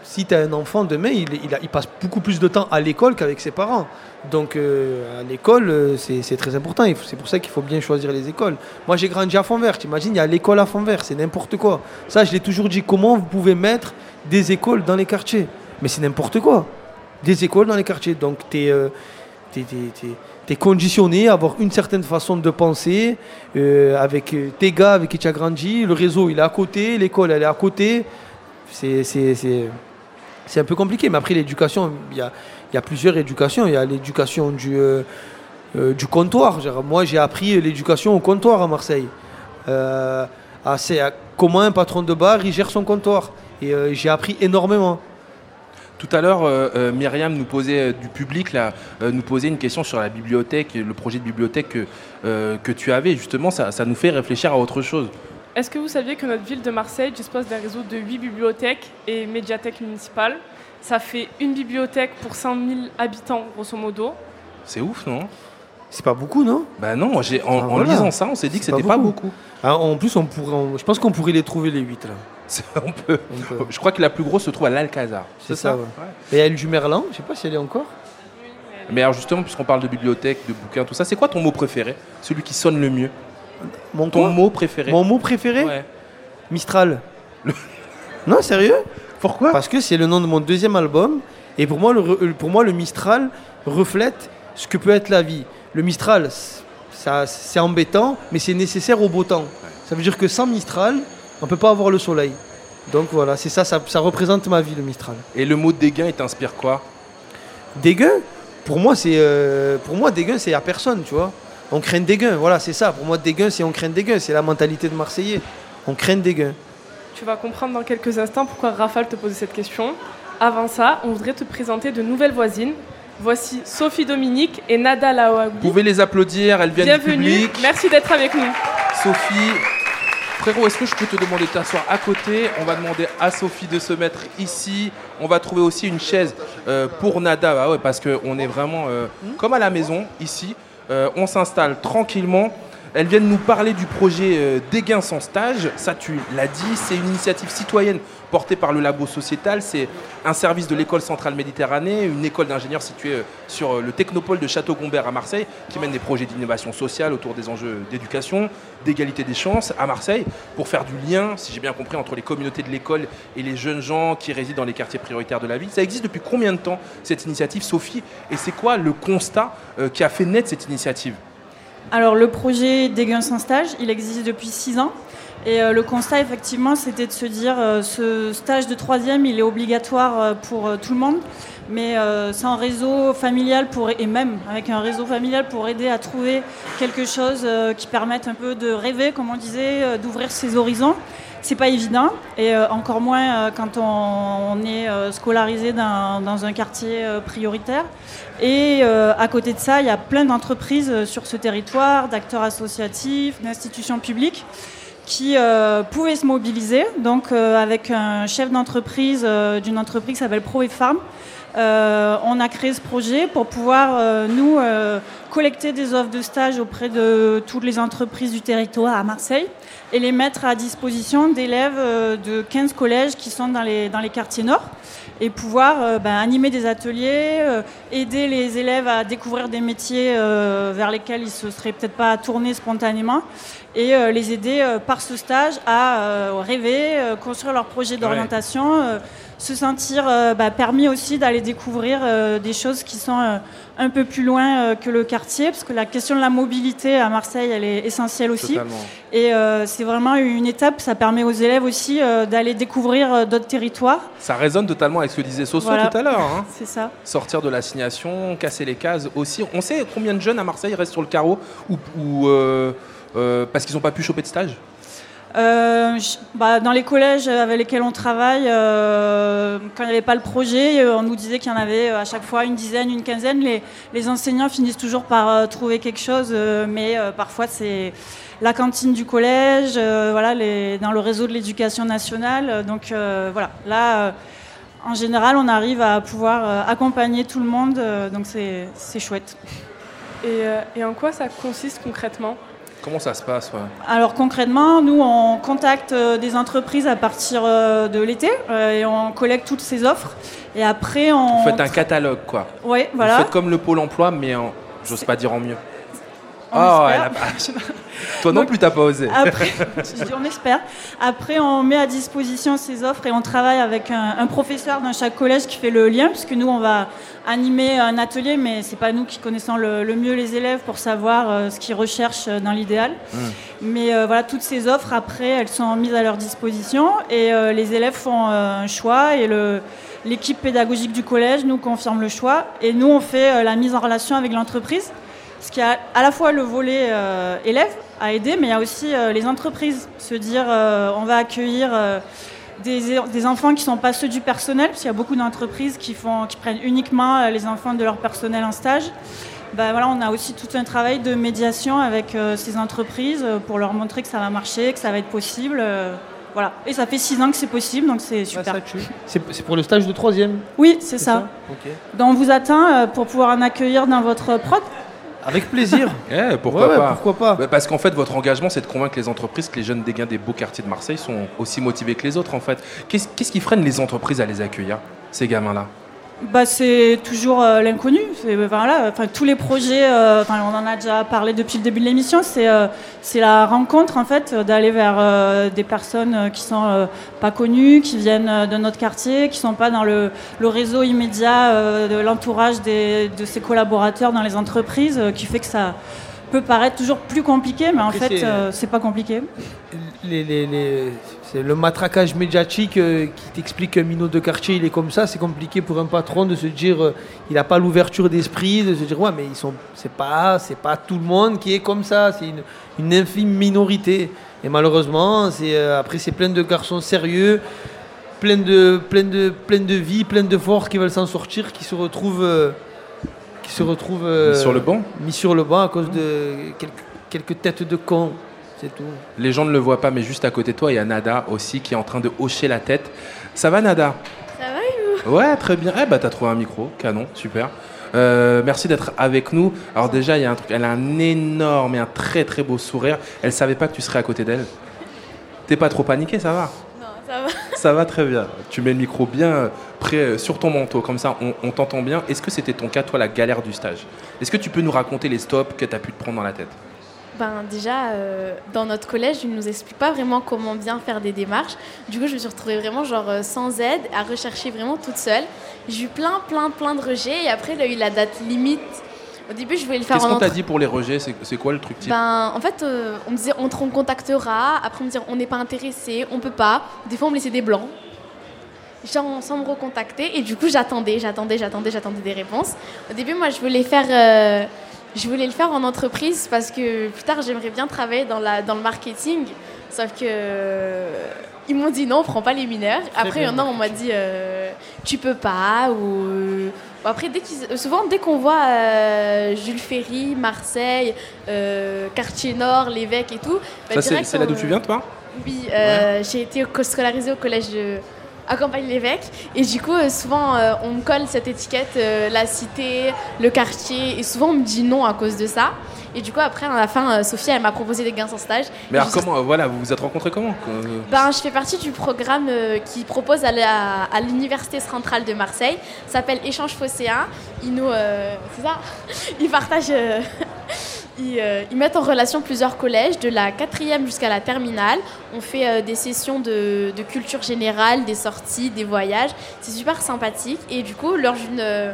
si tu as un enfant demain, il, il, passe beaucoup plus de temps à l'école qu'avec ses parents. Donc, euh, à l'école, euh, c'est très important. C'est pour ça qu'il faut bien choisir les écoles. Moi, j'ai grandi à Fond-Vert. T'imagines, il y a l'école à Fond-Vert. C'est n'importe quoi. Ça, je l'ai toujours dit. Comment vous pouvez mettre des écoles dans les quartiers? Mais c'est n'importe quoi. Des écoles dans les quartiers. Donc, tu es. Conditionné à avoir une certaine façon de penser euh, avec tes gars avec qui tu as grandi. Le réseau, il est à côté, l'école, elle est à côté. C'est un peu compliqué. Mais après, l'éducation, il y a, y a plusieurs éducations. Il y a l'éducation du, euh, euh, du comptoir. Moi, j'ai appris l'éducation au comptoir à Marseille. Comment un patron de bar, il gère son comptoir. Et j'ai appris énormément. Tout à l'heure, euh, euh, Myriam nous posait euh, du public là, nous posait une question sur la bibliothèque, le projet de bibliothèque que, que tu avais. Justement, ça, ça nous fait réfléchir à autre chose. Est-ce que vous saviez que notre ville de Marseille dispose d'un réseau de 8 bibliothèques et médiathèques municipales? Ça fait une bibliothèque pour 100 000 habitants, grosso modo. C'est ouf, non? C'est pas beaucoup, non? Bah non, en, Ah, en voilà. lisant ça, on s'est dit que c'était pas beaucoup. Ah, en plus, on pourrait, on- je pense qu'on pourrait les trouver les 8 là. on peut. Je crois que la plus grosse se trouve à l'Alcazar. C'est ça, ouais. Et elle du Merlin, je sais pas si elle est encore. Mais alors justement, puisqu'on parle de bibliothèque, de bouquins, tout ça, c'est quoi ton mot préféré? Celui qui sonne le mieux Mon Ton mot préféré Mon mot préféré? Ouais. Mistral. non, sérieux? Pourquoi? Parce que c'est le nom de mon deuxième album. Et pour moi, le, re- pour moi, le Mistral reflète ce que peut être la vie. Le Mistral, c'est embêtant, mais c'est nécessaire au beau temps. Ça veut dire que sans Mistral, on peut pas avoir le soleil. Donc voilà, c'est ça, ça, ça représente ma vie, le Mistral. Et le mot dégain, il t'inspire quoi? Dégueu Pour moi, c'est euh, pour moi dégueu, c'est à personne, tu vois. On craint dégueu, voilà, c'est ça. Pour moi, dégueu, c'est on craint dégueu, c'est la mentalité de Marseillais. On craint dégueu. Tu vas comprendre dans quelques instants pourquoi Rafale te posait cette question. Avant ça, on voudrait te présenter de nouvelles voisines. Voici Sophie Dominique et Nada Laouaoui. Vous pouvez les applaudir, elles viennent Bienvenue, du public. merci d'être avec nous. Sophie, frérot, est-ce que je peux te demander de t'asseoir à côté? On va demander à Sophie de se mettre ici. On va trouver aussi une chaise euh, pour Nada, bah ouais, parce qu'on est vraiment euh, comme à la maison ici. Euh, on s'installe tranquillement. Elles viennent nous parler du projet Dégain sans stage. Ça, tu l'as dit, c'est une initiative citoyenne portée par le Labo Sociétal. C'est un service de l'école centrale Méditerranée, une école d'ingénieurs située euh, sur euh, le technopôle de Château-Gombert à Marseille, qui mène des projets d'innovation sociale autour des enjeux d'éducation, d'égalité des chances à Marseille, pour faire du lien, si j'ai bien compris, entre les communautés de l'école et les jeunes gens qui résident dans les quartiers prioritaires de la ville. Ça existe depuis combien de temps, cette initiative, Sophie? Et c'est quoi le constat euh, qui a fait naître cette initiative? Alors le projet Déguin sans stage, il existe depuis six ans. Et euh, le constat, effectivement, c'était de se dire euh, ce stage de troisième, il est obligatoire euh, pour tout le monde, mais sans réseau familial pour, et même avec un réseau familial pour aider à trouver quelque chose qui permette un peu de rêver, comme on disait, d'ouvrir ses horizons. C'est pas évident, et encore moins quand on, est scolarisé dans, un quartier prioritaire. Et à côté de ça, il y a plein d'entreprises sur ce territoire, d'acteurs associatifs, d'institutions publiques qui euh, pouvaient se mobiliser. Donc euh, avec un chef d'entreprise euh, d'une entreprise qui s'appelle Pro et Farm, euh, on a créé ce projet pour pouvoir, nous, collecter des offres de stage auprès de toutes les entreprises du territoire à Marseille et les mettre à disposition d'élèves de 15 collèges qui sont dans les, dans les quartiers nord et pouvoir ben, animer des ateliers, aider les élèves à découvrir des métiers vers lesquels ils ne se seraient peut-être pas tournés spontanément et euh, les aider euh, par ce stage à euh, rêver, construire leur projet d'orientation, se sentir bah, permis aussi d'aller découvrir des choses qui sont un peu plus loin que le quartier, parce que la question de la mobilité à Marseille, elle est essentielle aussi. Totalement. Et c'est vraiment une étape, ça permet aux élèves aussi d'aller découvrir d'autres territoires. Ça résonne totalement avec ce que disait Soso Voilà. tout à l'heure. hein. C'est ça. Sortir de l'assignation, casser les cases aussi. On sait combien de jeunes à Marseille restent sur le carreau ou, ou, euh, parce qu'ils n'ont pas pu choper de stage? Euh, je- bah, dans les collèges avec lesquels on travaille, euh, quand il n'y avait pas le projet, euh, on nous disait qu'il y en avait euh, à chaque fois une dizaine, une quinzaine. Les, les enseignants finissent toujours par euh, trouver quelque chose, euh, mais euh, parfois c'est la cantine du collège, euh, voilà, les, dans le réseau de l'éducation nationale. Euh, Donc euh, voilà, là, euh, en général, on arrive à pouvoir euh, accompagner tout le monde, euh, donc c'est c'est chouette. Et, euh, et en quoi ça consiste concrètement? Comment ça se passe ouais Alors concrètement, nous on contacte euh, des entreprises à partir euh, de l'été euh, et on collecte toutes ces offres et après on. Vous faites un catalogue, quoi. Ouais, voilà. Vous faites comme le Pôle emploi, mais en... j'ose pas dire en mieux. On Oh, espère. elle a pas- Toi non Donc, plus, t'as pas osé. Après, je dis on espère. Après, on met à disposition ces offres et on travaille avec un, un professeur dans chaque collège qui fait le lien, puisque nous, on va animer un atelier, mais c'est pas nous qui connaissons le, le mieux les élèves pour savoir euh, ce qu'ils recherchent euh, dans l'idéal. Mais euh, voilà, toutes ces offres, après, elles sont mises à leur disposition et euh, les élèves font un choix et le, l'équipe pédagogique du collège nous confirme le choix et nous, on fait la mise en relation avec l'entreprise. Ce qui a à la fois le volet euh, élève à aider, mais il y a aussi euh, les entreprises. Se dire, euh, on va accueillir euh, des, des enfants qui ne sont pas ceux du personnel, parce qu'il y a beaucoup d'entreprises qui, font, qui prennent uniquement les enfants de leur personnel en stage. Ben voilà, on a aussi tout un travail de médiation avec ces entreprises pour leur montrer que ça va marcher, que ça va être possible. voilà. Et ça fait six ans que c'est possible, donc c'est super. C'est c'est pour le stage de troisième? Oui, c'est ça. Donc on vous attend pour pouvoir en accueillir dans votre prod. Avec plaisir. Eh, pourquoi, Ouais, ouais, pas pourquoi pas. Bah, Parce qu'en fait, votre engagement, c'est de convaincre les entreprises que les jeunes dégains des beaux quartiers de Marseille sont aussi motivés que les autres, en fait. Qu'est-ce qu'est-ce qui freine les entreprises à les accueillir, ces gamins-là? Bah, c'est toujours euh, l'inconnu. Voilà, enfin, tous les projets, euh, on en a déjà parlé depuis le début de l'émission, c'est euh, la rencontre en fait, euh, d'aller vers euh, des personnes euh, qui sont euh, pas connues, qui viennent euh, de notre quartier, qui sont pas dans le, le réseau immédiat euh, de l'entourage de ses collaborateurs dans les entreprises, euh, qui fait que ça peut paraître toujours plus compliqué, mais en Après, fait, euh, c'est pas compliqué. les, les- les- c'est le matraquage médiatique euh, qui t'explique qu'un minot de quartier il est comme ça, c'est compliqué pour un patron de se dire euh, il n'a pas l'ouverture d'esprit, de se dire ouais mais ils sont c'est pas c'est pas tout le monde qui est comme ça, c'est une, une infime minorité. Et malheureusement, c'est euh, après c'est plein de garçons sérieux, plein de plein de plein de vie, plein de force qui veulent s'en sortir, qui se retrouvent euh, qui se retrouvent Mis sur le banc. mis sur le banc à cause de quelques, quelques têtes de cons, c'est tout. Les gens ne le voient pas, mais juste à côté de toi, il y a Nada aussi qui est en train de hocher la tête. Ça va, Nada? Ça va et vous? Ouais, très bien. Eh bah, t'as trouvé un micro, canon, super. Euh, merci d'être avec nous. Alors déjà, il y a un truc. Elle a un énorme et un très très beau sourire. Elle savait pas que tu serais à côté d'elle. T'es pas trop paniqué, ça va? Non, ça va. Ça va très bien. Tu mets le micro bien euh, près euh, sur ton manteau, comme ça on, on t'entend bien. Est-ce que c'était ton cas, toi, la galère du stage? Est-ce que tu peux nous raconter les stops que tu as pu te prendre dans la tête? Ben déjà, euh, dans notre collège, ils ne nous expliquent pas vraiment comment bien faire des démarches. Du coup, je me suis retrouvée vraiment genre euh, sans aide, à rechercher vraiment toute seule. J'ai eu plein, plein, plein de rejets. Et après, il a eu la date limite. Au début, je voulais le faire Qu'est-ce en qu'on t'a entre- dit pour les rejets? C'est c'est quoi le truc type? Ben, en fait, euh, on me disait on te recontactera. Après, on me disait on n'est pas intéressé, on peut pas. Des fois, on me laissait des blancs. Genre, sans me recontacter. Et du coup, j'attendais, j'attendais, j'attendais, j'attendais des réponses. Au début, moi, je voulais faire. euh, je voulais le faire en entreprise parce que plus tard, j'aimerais bien travailler dans, la, dans le marketing. Sauf que. Ils m'ont dit non, on prend pas les mineurs. Après, il y en a, on m'a dit euh, tu peux pas. Ou. euh, après, dès souvent, dès qu'on voit euh, Jules Ferry, Marseille, euh, Quartier Nord, l'évêque et tout. bah, c'est là d'où tu viens, toi? Oui, j'ai été co- scolarisée au collège de à Campagne-l'Évêque. Et du coup, euh, souvent, euh, on me colle cette étiquette, euh, la cité, le quartier. Et souvent, on me dit non à cause de ça. Et du coup, après, à la fin, Sophie, elle m'a proposé des gains en stage. Mais alors, comment euh, Voilà, vous vous êtes rencontrés comment ben, je fais partie du programme euh, qui propose à l'Université centrale de Marseille. S'appelle Échange Phocéen. Ils nous. euh, c'est ça Ils partagent. Euh, ils, mettent en relation plusieurs collèges, de la quatrième jusqu'à la terminale. On fait euh, des sessions de, de culture générale, des sorties, des voyages. C'est super sympathique. Et du coup, lors d'une euh,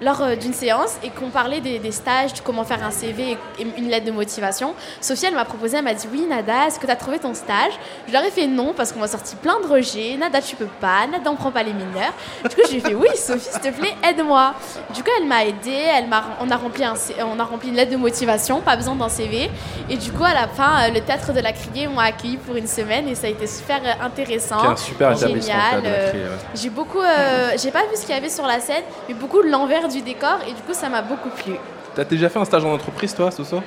lors euh, d'une séance et qu'on parlait des, des stages, de comment faire un CV et une lettre de motivation, Sophie, elle m'a proposé, elle m'a dit Oui, Nada, est-ce que tu as trouvé ton stage? Je leur ai fait non parce qu'on m'a sorti plein de rejets. Nada, tu peux pas. Nada, on prend pas les mineurs. Du coup, je lui ai fait Oui, Sophie, s'il te plaît, aide-moi. Du coup, elle m'a aidée. Elle m'a, on, a rempli un, on a rempli une lettre de motivation, pas besoin d'un CV. Et du coup, à la fin, euh, le théâtre de la Criée m'ont accueilli pour une semaine et ça a été super euh, intéressant. Un super Génial. Ouais. j'ai beaucoup, euh, j'ai pas vu ce qu'il y avait sur la scène, mais beaucoup de l'envers du décor et du coup ça m'a beaucoup plu. T'as déjà fait un stage en entreprise, toi, Soso?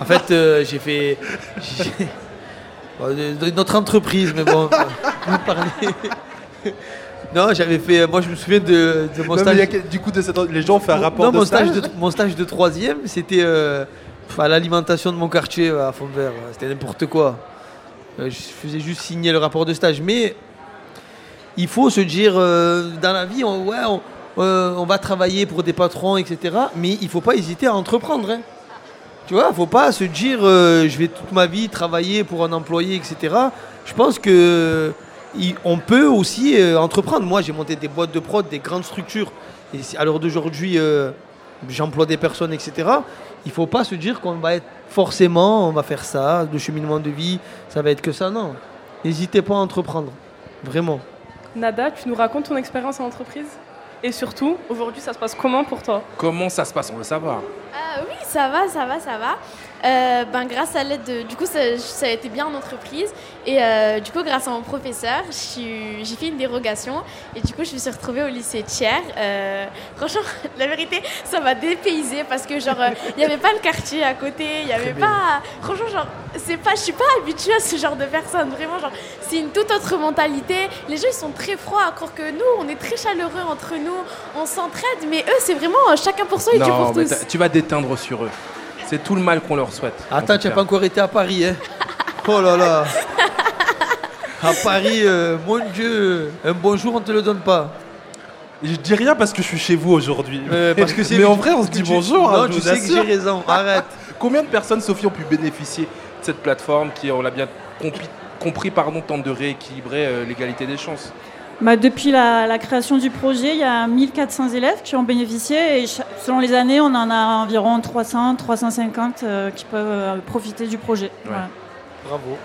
En fait, euh, j'ai fait. notre entreprise, mais bon, vous parlez. Non, j'avais fait. Moi, je me souviens de, de mon Non, stage. a du coup, de cette- les gens ont fait un rapport non, de mon stage. stage. de, mon stage de troisième, c'était euh, à l'alimentation de mon quartier à Fond-Vert. C'était n'importe quoi. Euh, je faisais juste signer le rapport de stage. Mais il faut se dire, euh, dans la vie, on, ouais, on, euh, on va travailler pour des patrons, etc. Mais il faut pas hésiter à entreprendre. hein. Tu vois, faut pas se dire, euh, je vais toute ma vie travailler pour un employé, etc. Je pense que il- on peut aussi euh, entreprendre. Moi, j'ai monté des boîtes de prod, des grandes structures. Et à l'heure d'aujourd'hui, euh, j'emploie des personnes, etc. Il faut pas se dire qu'on va être forcément, on va faire ça, le cheminement de vie, ça va être que ça. Non. N'hésitez pas à entreprendre. Vraiment. Nada, tu nous racontes ton expérience en entreprise? Et surtout, aujourd'hui, ça se passe comment pour toi? Comment ça se passe? On veut savoir. Ah oui, ça va, ça va, ça va. Euh, ben, grâce à l'aide de... Du coup, ça, ça a été bien en entreprise. Et euh, du coup, grâce à mon professeur, j'ai fait une dérogation. Et du coup, je me suis retrouvée au lycée Thiers. Euh, franchement, la vérité, ça m'a dépaysée parce que, genre, il n'y avait pas le quartier à côté. Il n'y avait pas... Franchement, genre, c'est pas... je suis pas habituée à ce genre de personnes. Vraiment, genre, c'est une toute autre mentalité. Les gens, ils sont très froids. Alors que nous, on est très chaleureux entre nous. On s'entraide. Mais eux, c'est vraiment chacun pour soi et Dieu Non, pour mais tous. tu vas déteindre sur eux. C'est tout le mal qu'on leur souhaite. Attends, tu n'as pas encore été à Paris, hein Oh là là À Paris, euh, mon Dieu, un bonjour, on te le donne pas. Je dis rien parce que je suis chez vous aujourd'hui. Euh, parce que c'est- Mais en vrai, on se dit tu- bonjour. Non, hein, je tu vous sais que j'ai raison, arrête. Combien de personnes, Sophie, ont pu bénéficier de cette plateforme qui, on l'a bien compris, compris pardon, tente de rééquilibrer euh, l'égalité des chances? Bah, depuis la, la création du projet, il y a 1400 élèves qui ont bénéficié et selon les années, on en a environ 300, 350 euh, qui peuvent euh, profiter du projet. Voilà. Bravo.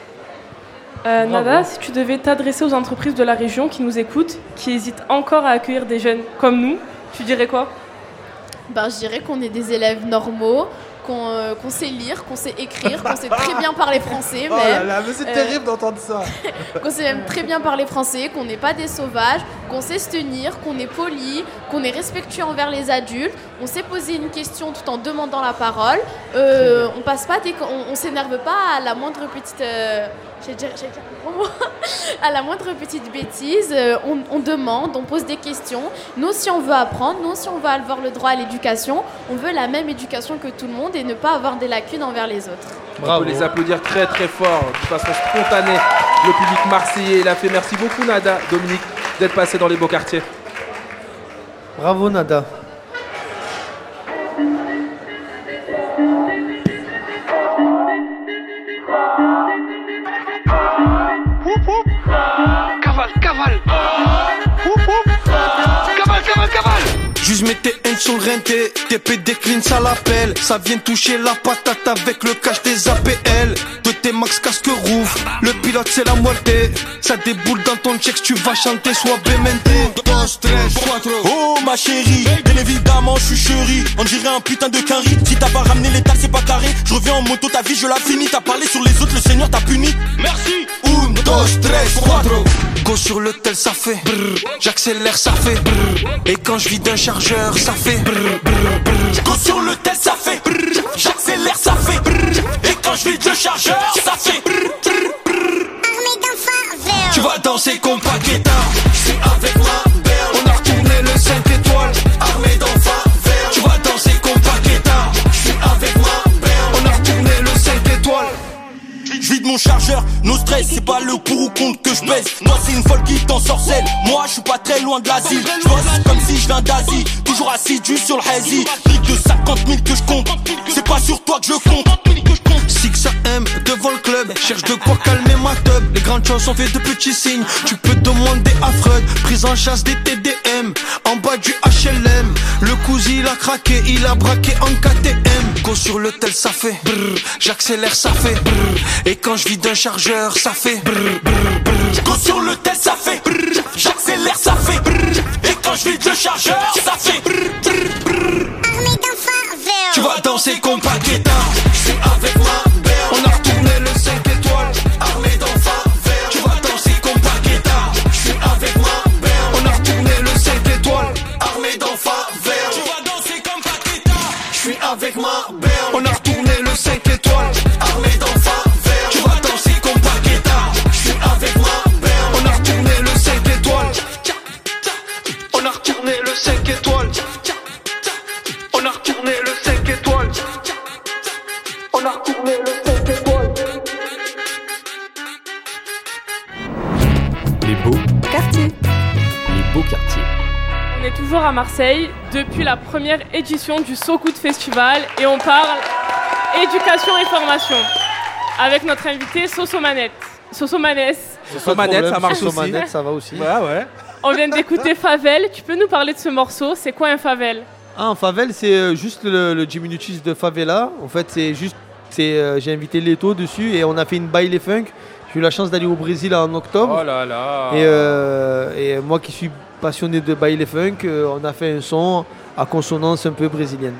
Euh, Bravo. Nada, si tu devais t'adresser aux entreprises de la région qui nous écoutent, qui hésitent encore à accueillir des jeunes comme nous, tu dirais quoi? Ben, je dirais qu'on est des élèves normaux, qu'on euh, qu'on sait lire, qu'on sait écrire, qu'on sait très bien parler français. Oh même. là là, mais c'est Euh, terrible d'entendre ça. qu'on sait même très bien parler français, qu'on n'est pas des sauvages, qu'on sait se tenir, qu'on est poli, qu'on est respectueux envers les adultes, on sait poser une question tout en demandant la parole, euh, on passe pas, des- on, on s'énerve pas à la moindre petite, euh, dire- à la moindre petite bêtise, euh, on, on demande, on pose des questions. Nous, si on veut apprendre, nous, si on veut avoir le droit à l'éducation, on veut la même éducation que tout le monde et ne pas avoir des lacunes envers les autres. On peut les applaudir très très fort, de façon spontanée. Le public marseillais l'a fait. Merci beaucoup, Nada, Dominique, d'être passé dans les beaux quartiers. Bravo, Nada. Juste mets tes hands sur le renté, TP décline, ça l'appelle. Ça vient toucher la patate avec le cache des APL. De tes max casque rouf, le pilote c'est la moitié. Ça déboule dans ton check, tu vas chanter, soit cuatro. Oh ma chérie, bien évidemment je suis chérie. On dirait un putain de carry. Si t'as pas ramené l'état, c'est pas carré. Je reviens en moto, ta vie je la finis. T'as parlé sur les autres, le Seigneur t'a puni. Merci. Un, dos, tres, cuatro. Go sur le tel, ça fait. J'accélère, ça fait. brrr. Et quand je vis d'un chargeur, ça fait. Go sur le tel, ça fait. J'accélère, ça fait. Et quand je vis d'un chargeur, ça fait. brrr. Tu vas danser comme Paqueta. Je c'est une folle qui t'ensorcelle. Moi, je suis pas très loin de l'asile. Je bosse comme si je viens d'Asie. Toujours assidu sur le hazy. Brique de 50 000 que je compte. C'est pas sur toi que je compte. Six AM devant le club, cherche de quoi calmer ma teub. Les grandes choses sont faites de petits signes. Tu peux demander à Freud, prise en chasse des TDM. En bas du HLM, cousin il a craqué, il a braqué en KTM. Go sur le tel, ça fait brrr, j'accélère, ça fait brrr. Et quand je vis d'un chargeur, ça fait brrr, brrr, brrr. Go sur le tel, ça fait brrr, j'accélère, ça fait brrr. Et quand je vis d'un chargeur, ça fait brrr, brrr, brrr. Tu vas danser comme Paqueta, je suis avec ma Marseille depuis la première édition du So Good Festival et on parle éducation et formation avec notre invité Soso Manette. Soso Manès. Soso Manette, ça marche Soso aussi. Manette, ça va aussi. Ouais, ouais. On vient d'écouter Favel. Tu peux nous parler de ce morceau? C'est quoi un Favel? Ah, en Favel, c'est euh, juste le, le diminutif de Favela. En fait, c'est juste. c'est, euh, J'ai invité Leto dessus et on a fait une baile funk. J'ai eu la chance d'aller au Brésil en octobre. Oh là là. Et, euh, et moi qui suis passionné de baile funk, euh, on a fait un son à consonance un peu brésilienne.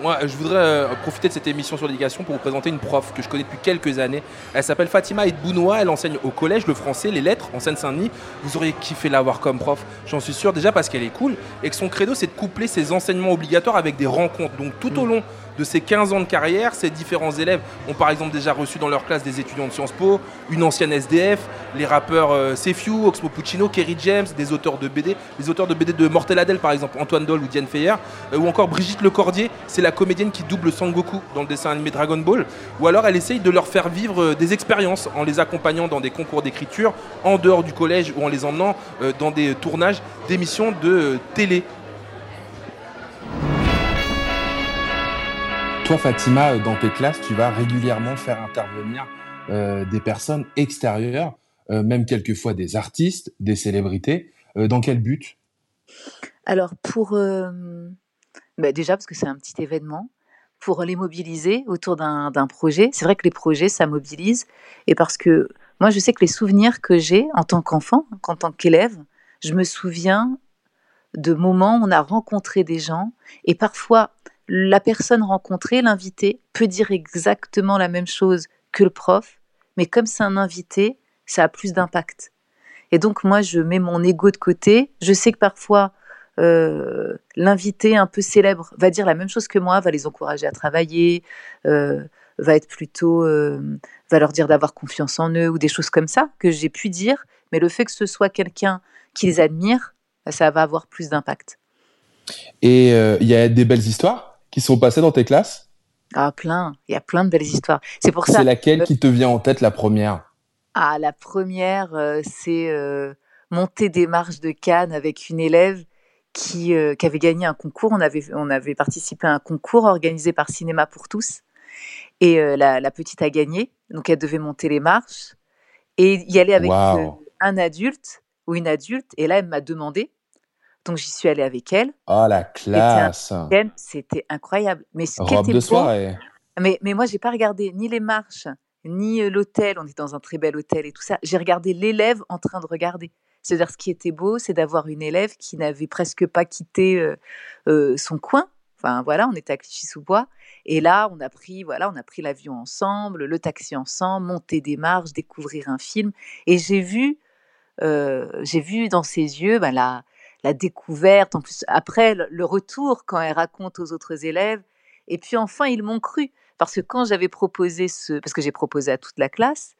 Moi, je voudrais euh, profiter de cette émission sur l'éducation pour vous présenter une prof que je connais depuis quelques années. Elle s'appelle Fatima Edbounoua, elle enseigne au collège le français, les lettres en Seine-Saint-Denis. Vous auriez kiffé l'avoir comme prof, j'en suis sûr, déjà parce qu'elle est cool et que son credo c'est de coupler ses enseignements obligatoires avec des rencontres. Donc tout au long de ses 15 ans de carrière, ses différents élèves ont par exemple déjà reçu dans leur classe des étudiants de Sciences Po, une ancienne SDF, les rappeurs euh, Sefiu, Oxmo Puccino, Kerry James, des auteurs de BD, les auteurs de BD de Mortel Adèle par exemple, Antoine Doll ou Diane Feyer, euh, ou encore Brigitte Lecordier, c'est la comédienne qui double Sangoku dans le dessin animé Dragon Ball, ou alors elle essaye de leur faire vivre euh, des expériences en les accompagnant dans des concours d'écriture, en dehors du collège ou en les emmenant euh, dans des tournages d'émissions de télé. Toi, Fatima, dans tes classes, tu vas régulièrement faire intervenir euh, des personnes extérieures, euh, même quelquefois des artistes, des célébrités. Euh, dans quel but? Alors, pour. euh, bah, déjà, parce que c'est un petit événement, pour les mobiliser autour d'un projet. C'est vrai que les projets, ça mobilise. Et parce que moi, je sais que les souvenirs que j'ai en tant qu'enfant, en tant qu'élève, je me souviens de moments où on a rencontré des gens. Et parfois, la personne rencontrée, l'invité, peut dire exactement la même chose que le prof. Mais comme c'est un invité, ça a plus d'impact. Et donc, moi, je mets mon ego de côté. Je sais que parfois, euh, l'invité un peu célèbre va dire la même chose que moi, va les encourager à travailler, euh, va être plutôt, euh, va leur dire d'avoir confiance en eux ou des choses comme ça que j'ai pu dire. Mais le fait que ce soit quelqu'un qui les admire, bah, ça va avoir plus d'impact. Et il y a des belles histoires qui sont passées dans tes classes? Ah, plein. Il y a plein de belles histoires. C'est pour ça. C'est laquelle euh, qui te vient en tête la première? Ah, la première, euh, c'est euh, monter des marches de Cannes avec une élève qui, euh, qui avait gagné un concours. On avait, on avait participé à un concours organisé par Cinéma pour tous. Et la, la petite a gagné. Donc, elle devait monter les marches et y aller avec un adulte ou une adulte. Et là, elle m'a demandé. Donc, j'y suis allée avec elle. Ah, la C'était un classe C'était incroyable. Mais ce qui Robe était de beau, soirée. mais, mais moi, j'ai pas regardé ni les marches, ni euh, l'hôtel. On est dans un très bel hôtel et tout ça. J'ai regardé l'élève en train de regarder. C'est-à-dire, ce qui était beau, c'est d'avoir une élève qui n'avait presque pas quitté euh, euh, son coin. Enfin, voilà, on était à Clichy-sous-Bois. Et là, on a pris, voilà, on a pris l'avion ensemble, le taxi ensemble, monter des marches, découvrir un film. Et j'ai vu, euh, j'ai vu dans ses yeux bah, la, la découverte. En plus, après, le- retour quand elle raconte aux autres élèves. Et puis enfin, ils m'ont cru. Parce que quand j'avais proposé ce... Parce que j'ai proposé à toute la classe,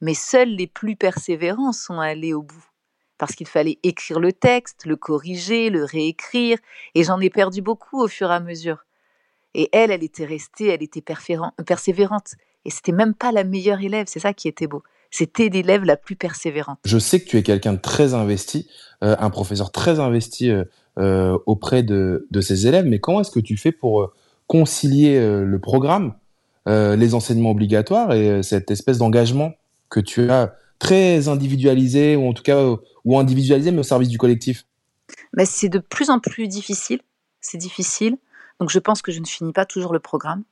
mais seuls les plus persévérants sont allés au bout. Parce qu'il fallait écrire le texte, le corriger, le réécrire. Et j'en ai perdu beaucoup au fur et à mesure. Et elle, elle était restée, elle était persévérante. Et c'était même pas la meilleure élève, c'est ça qui était beau. C'était l'élève la plus persévérante. Je sais que tu es quelqu'un de très investi, euh, un professeur très investi euh, euh, auprès de, de ses élèves, mais comment est-ce que tu fais pour concilier le programme, les enseignements obligatoires et cette espèce d'engagement que tu as très individualisé, ou en tout cas, ou individualisé, mais au service du collectif? Mais c'est de plus en plus difficile. C'est difficile. Donc je pense que je ne finis pas toujours le programme.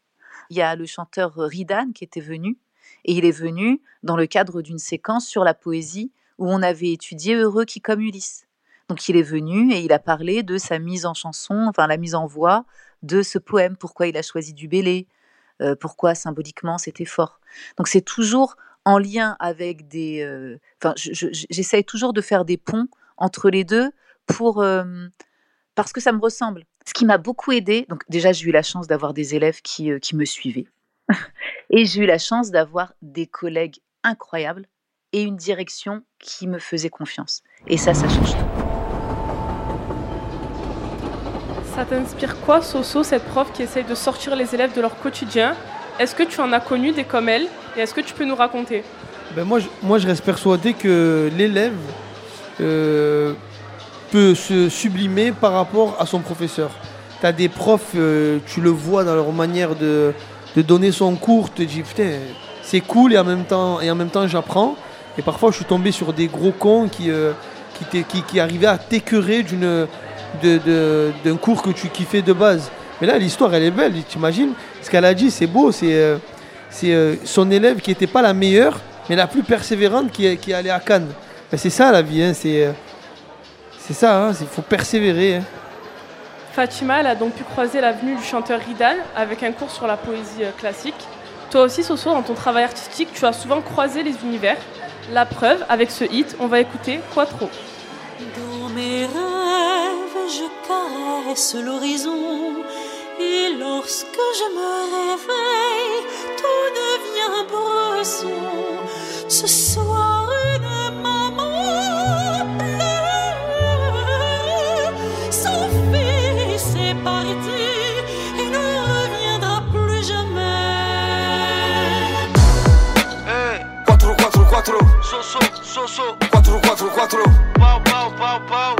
Il y a le chanteur Ridan qui était venu, et il est venu dans le cadre d'une séquence sur la poésie où on avait étudié Heureux qui comme Ulysse. Donc il est venu et il a parlé de sa mise en chanson, enfin la mise en voix de ce poème, pourquoi il a choisi du Bélé, euh, pourquoi symboliquement c'était fort. Donc c'est toujours en lien avec des... euh, j'essaye toujours de faire des ponts entre les deux pour... euh, parce que ça me ressemble. Ce qui m'a beaucoup aidé, donc déjà j'ai eu la chance d'avoir des élèves qui, qui me suivaient. et j'ai eu la chance d'avoir des collègues incroyables et une direction qui me faisait confiance. Et ça, ça change tout. Ça t'inspire quoi, Soso, cette prof qui essaye de sortir les élèves de leur quotidien? Est-ce que tu en as connu des comme elle? Et est-ce que tu peux nous raconter? Ben moi, je, moi, je reste persuadé que l'élève euh, peut se sublimer par rapport à son professeur. Tu as des profs, euh, tu le vois dans leur manière de, de donner son cours, te dis putain, c'est cool et en même temps, et en même temps j'apprends. Et parfois, je suis tombé sur des gros cons qui, euh, arrivaient à t'écœurer d'un cours que tu kiffais de base. Mais là, l'histoire, elle est belle, t'imagines? Ce qu'elle a dit, c'est beau, c'est, euh, euh, son élève qui n'était pas la meilleure, mais la plus persévérante qui, qui est à Cannes. Ben, c'est ça la vie, hein, c'est, ça, il faut persévérer. hein. Fatima, elle a donc pu croiser la venue du chanteur Ridal avec un cours sur la poésie euh, classique. Toi aussi, Soso, dans ton travail artistique, tu as souvent croisé les univers. La preuve, avec ce hit, on va écouter Quattro. Dans mes rêves, je caresse l'horizon. Et lorsque je me réveille, tout devient. Ce soir, sou, sou. 4, 4, 4. Pau, pau, pau, pau.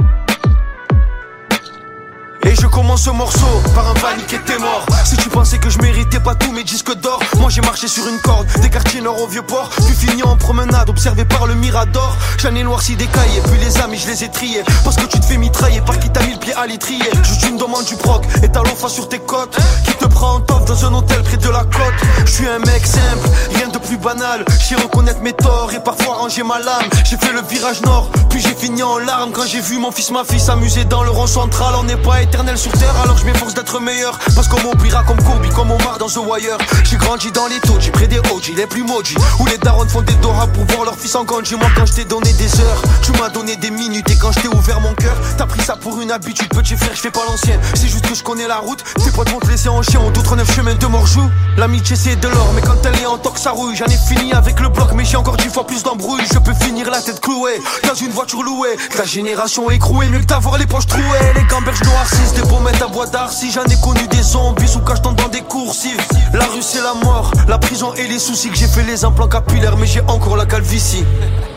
Eixo Et ce morceau par un panique qui était mort. Si tu pensais que je méritais pas tous mes disques d'or, moi j'ai marché sur une corde, des quartiers nord au vieux port, puis fini en promenade, observé par le mirador. J'en ai noirci des cahiers, puis les amis je les ai triés. Parce que tu te fais mitrailler par qui t'a mis le pied à l'étrier. Juste une demande du proc, et t'as l'offre sur tes côtes. Qui te prend en top dans un hôtel près de la côte. Je suis un mec simple, rien de plus banal. J'ai reconnaître mes torts et parfois ranger ma lame. J'ai fait le virage nord, puis j'ai fini en larmes quand j'ai vu mon fils, ma fille s'amuser dans le rond central. On n'est pas éternel sur alors je m'efforce d'être meilleur. Parce qu'on m'oubliera comme Kobe, comme Omar dans The Wire. J'ai grandi dans les taudis, près des OG, les plus maudits. Où les darons font des doras pour voir leur fils en. Moi, quand je t'ai donné des heures, tu m'as donné des minutes. Et quand je t'ai ouvert mon cœur, t'as pris ça pour une habitude. Petit frère, je fais pas l'ancien. C'est juste que je connais la route. Tes potes vont te laisser en chien, d'autres neuf chemins de morjou. L'amitié, c'est de l'or, mais quand elle est en tox, ça rouille. J'en ai fini avec le bloc, mais j'ai encore dix fois plus d'embrouilles. Je peux finir la tête clouée dans une voiture louée. Ta génération écrouée, mieux que d'avoir les poches trouées. Les gamberges noircissent, des pommettes à bois d'arcy. J'en ai connu des zombies sous cachetant dans des coursives. La rue, c'est la mort, la prison et les soucis. Que j'ai fait les implants capillaires, mais j'ai encore la calvitie.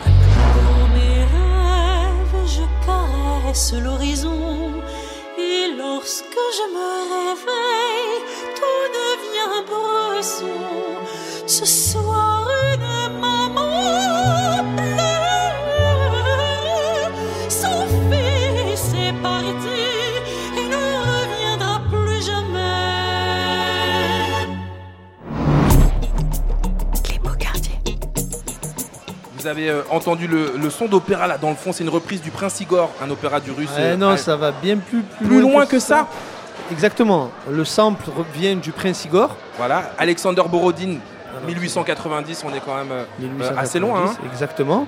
Dans mes rêves, je caresse l'horizon. Et lorsque je me réveille, tout devient bresson. Ce soir, une Vous avez euh, entendu le, le son d'opéra là dans le fond, c'est une reprise du Prince Igor, un opéra du russe. Euh, non, ah, ça va bien plus, plus, Plus loin que ça Exactement. Le sample vient du Prince Igor. Voilà, Alexander Borodin, 1890, on est quand même euh, euh, assez loin. hein. 1890, Exactement.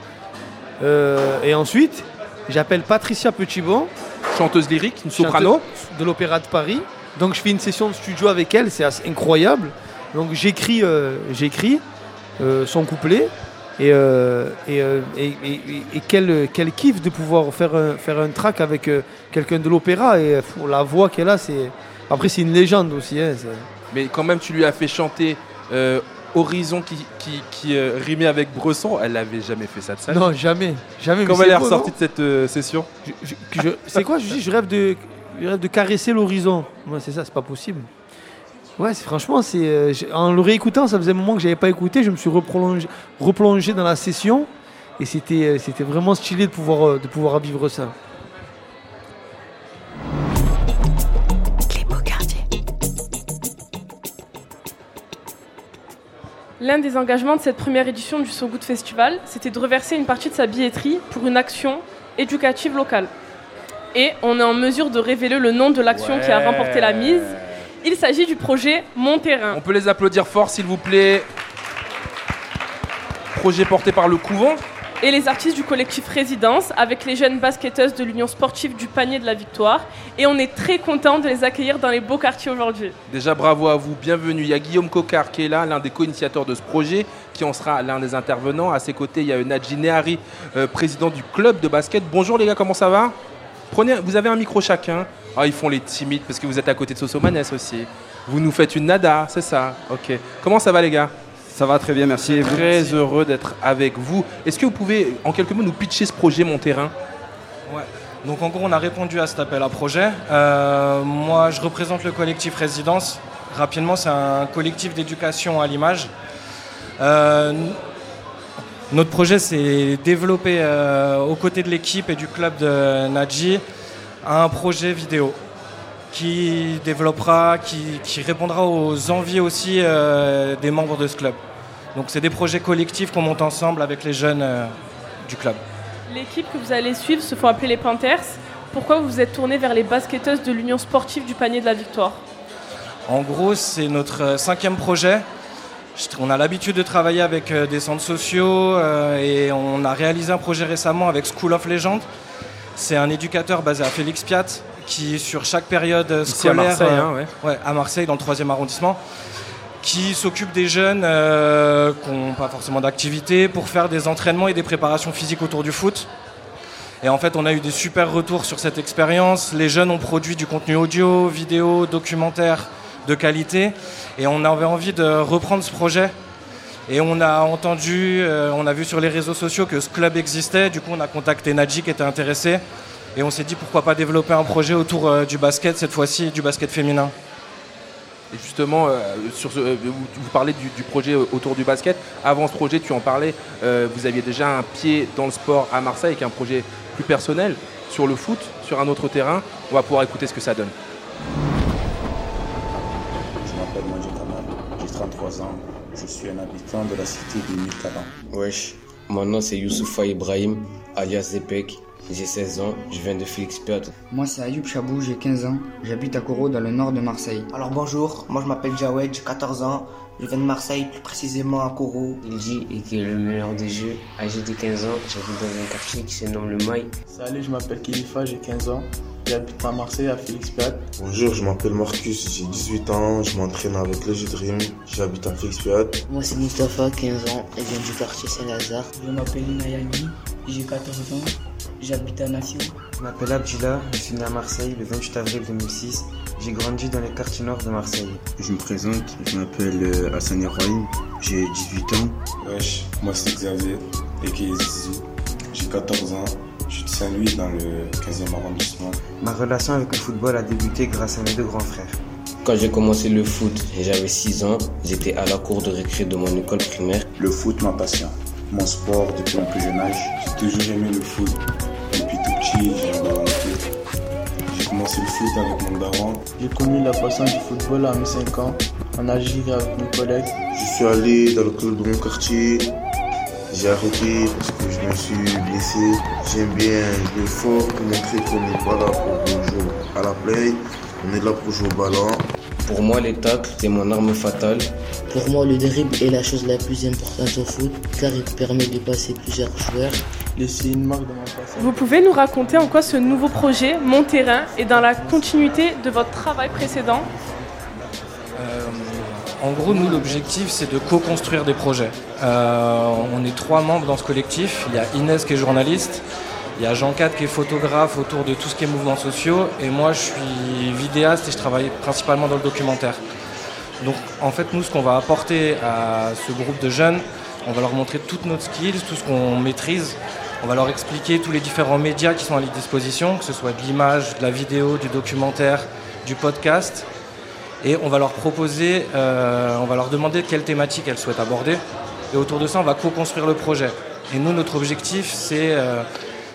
Euh, et ensuite, j'appelle Patricia Petitbon. Chanteuse lyrique, une soprano. chanteuse de l'Opéra de Paris. Donc je fais une session de studio avec elle, c'est incroyable. Donc j'écris euh, j'écris euh, son couplet. Et, euh, et, euh, et, et- et- quel, quel kiff de pouvoir faire un, faire un track avec euh, quelqu'un de l'opéra. Et euh, la voix qu'elle a, c'est. Après, c'est une légende aussi. hein, Mais quand même, tu lui as fait chanter Horizon qui, qui, qui, rimait avec Bresson, elle n'avait jamais fait ça de vie. Non, jamais. jamais mais Comment elle est ressortie de cette session? C'est quoi Je je rêve de, je rêve de caresser l'horizon. Moi, c'est ça, c'est pas possible. Ouais, c'est- franchement, c'est euh, en le réécoutant, ça faisait un moment que j'avais pas écouté. Je me suis replongé, replongé dans la session et c'était, euh, c'était vraiment stylé de pouvoir, euh, de pouvoir vivre ça. L'un des engagements de cette première édition du So Good Festival, c'était de reverser une partie de sa billetterie pour une action éducative locale. Et on est en mesure de révéler le nom de l'action qui a remporté la mise. Il s'agit du projet Mon Terrain. On peut les applaudir fort, s'il vous plaît. Projet porté par le couvent. et les artistes du collectif Résidence avec les jeunes basketteuses de l'Union sportive du panier de la victoire. Et on est très content de les accueillir dans les beaux quartiers aujourd'hui. Déjà, bravo à vous, bienvenue. Il y a Guillaume Cocard qui est là, l'un des co-initiateurs de ce projet, qui en sera l'un des intervenants. À ses côtés, il y a Nadji Nehari, euh, président du club de basket. Bonjour les gars, comment ça va? Prenez, Vous avez un micro chacun. Ah, ils font les timides parce que vous êtes à côté de Sosomanes aussi. Vous nous faites une nada, c'est ça Ok. Comment ça va les gars? Ça va très bien, merci. Et vous? Très heureux d'être avec vous. Est-ce que vous pouvez, en quelques mots, nous pitcher ce projet Mon Terrain? Ouais. Donc en gros, on a répondu à cet appel à projet. Euh, moi, je représente le collectif Résidence. Rapidement, c'est un collectif d'éducation à l'image. Euh, notre projet, c'est développer euh, aux côtés de l'équipe et du club de Nadji un projet vidéo qui développera, qui, qui répondra aux envies aussi euh, des membres de ce club. Donc c'est des projets collectifs qu'on monte ensemble avec les jeunes euh, du club. L'équipe que vous allez suivre se font appeler les Panthers. Pourquoi vous vous êtes tourné vers les basketteuses de l'Union sportive du panier de la victoire? En gros, c'est notre euh, cinquième projet. Je- On a l'habitude de travailler avec des centres sociaux euh, et on a réalisé un projet récemment avec School of Legend. C'est un éducateur basé à Félix Piat qui, sur chaque période Ici à scolaire, Marseille, euh, hein, ouais. à Marseille, dans le 3e arrondissement, qui s'occupe des jeunes euh, qui n'ont pas forcément d'activité pour faire des entraînements et des préparations physiques autour du foot. Et en fait, on a eu des super retours sur cette expérience. Les jeunes ont produit du contenu audio, vidéo, documentaire de qualité. Et on avait envie de reprendre ce projet. Et on a entendu, euh, on a vu sur les réseaux sociaux que ce club existait. Du coup, on a contacté Nadji qui était intéressé. Et on s'est dit pourquoi pas développer un projet autour euh, du basket, cette fois-ci du basket féminin. Et justement, euh, sur ce, euh, vous, vous parlez du, du projet autour du basket. Avant ce projet, tu en parlais, euh, vous aviez déjà un pied dans le sport à Marseille avec un projet plus personnel sur le foot, sur un autre terrain. On va pouvoir écouter ce que ça donne. Je m'appelle Moji Kamal, j'ai 33 ans, je suis un habitant de la cité de Mikaban. Wesh, mon nom c'est Youssoufa Ibrahim, alias Zepek. J'ai 16 ans, je viens de Félix Piat. Moi c'est Ayoub Chabou, j'ai 15 ans, j'habite à Coro dans le nord de Marseille. Alors bonjour, moi je m'appelle Jawed, j'ai 14 ans, je viens de Marseille, plus précisément à Koro. Il dit et qui est le meilleur des jeux. Âgé de 15 ans, j'habite dans un quartier qui se nomme le Mail. Salut, je m'appelle Kilifa, j'ai 15 ans. J'habite à Marseille, à Félix Piat. Bonjour, je m'appelle Marcus, j'ai 18 ans, je m'entraîne avec le jeu Dream, j'habite à Félix Piat. Moi c'est Mustapha, 15 ans, et viens du quartier Saint-Lazare. Je m'appelle Inayani, j'ai 14 ans, j'habite à Nation. Je m'appelle Abdullah, je suis né à Marseille le 28 avril 2006. J'ai grandi dans les quartiers nord de Marseille. Je me présente, je m'appelle euh, Hassan Ibrahim, j'ai 18 ans. Wesh, moi c'est Xavier, et Zizou. J'ai 14 ans, je suis de Saint-Louis dans le 15e arrondissement. Ma relation avec le football a débuté grâce à mes deux grands frères. Quand j'ai commencé le foot, j'avais 6 ans, j'étais à la cour de récré de mon école primaire. Le foot, ma passion. Mon sport depuis mon plus jeune âge. J'ai toujours aimé le foot. Petit. J'ai commencé le foot avec mon daron. J'ai connu la passion du football à mes 5 ans, en Algérie avec mes collègues. Je suis allé dans le club de mon quartier, j'ai arrêté parce que je me suis blessé. J'aime bien jouer fort pour montrer qu'on n'est pas là pour jouer à la play, on est là pour jouer au ballon. Pour moi, les tacles, c'est mon arme fatale. Pour moi, le dribble est la chose la plus importante au foot car il permet de passer plusieurs joueurs. Laisser une marque dans. Vous pouvez nous raconter en quoi ce nouveau projet, Mon Terrain, est dans la continuité de votre travail précédent Euh, en gros, nous, l'objectif, c'est de co-construire des projets. Euh, on est trois membres dans ce collectif. Il y a Inès qui est journaliste, il y a Jean Cat qui est photographe autour de tout ce qui est mouvements sociaux, et moi, je suis vidéaste et je travaille principalement dans le documentaire. Donc en fait, nous, ce qu'on va apporter à ce groupe de jeunes, on va leur montrer toutes nos skills, tout ce qu'on maîtrise. On va leur expliquer tous les différents médias qui sont à leur disposition, que ce soit de l'image, de la vidéo, du documentaire, du podcast. Et on va leur proposer, euh, on va leur demander quelle thématique elles souhaitent aborder. Et autour de ça, on va co-construire le projet. Et nous, notre objectif, c'est euh,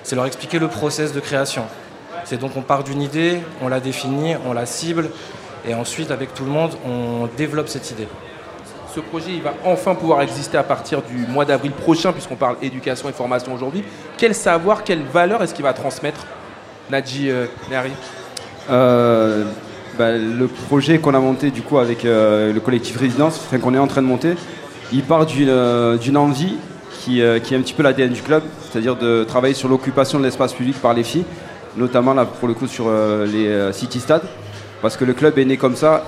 c'est leur expliquer le process de création. C'est donc on part d'une idée, on la définit, on la cible, et ensuite, avec tout le monde, on développe cette idée. Ce projet, il va enfin pouvoir exister à partir du mois d'avril prochain, puisqu'on parle éducation et formation aujourd'hui. Quel savoir, quelle valeur est-ce qu'il va transmettre, Nadji euh, Euh, bah, le projet qu'on a monté du coup avec euh, le collectif Résidence, qu'on est en train de monter, il part d'une euh, envie qui, qui est un petit peu l'ADN du club, c'est-à-dire de travailler sur l'occupation de l'espace public par les filles, notamment là pour le coup sur les city stades, parce que le club est né comme ça.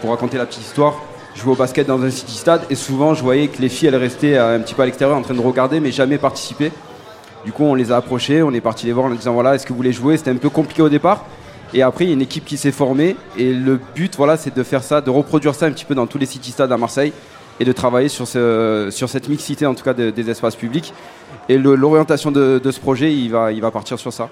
pour raconter la petite histoire, jouais au basket dans un city stade et souvent je voyais que les filles elles restaient euh, un petit peu à l'extérieur en train de regarder mais jamais participer. Du coup, on les a approchés, on est parti les voir en disant voilà, est-ce que vous voulez jouer? C'était un peu compliqué au départ. Et après, il y a une équipe qui s'est formée. Et le but, voilà, c'est de faire ça, de reproduire ça un petit peu dans tous les city stades à Marseille et de travailler sur, sur cette mixité, en tout cas, de- des espaces publics. Et l'orientation de, de ce projet, il va, il va partir sur ça.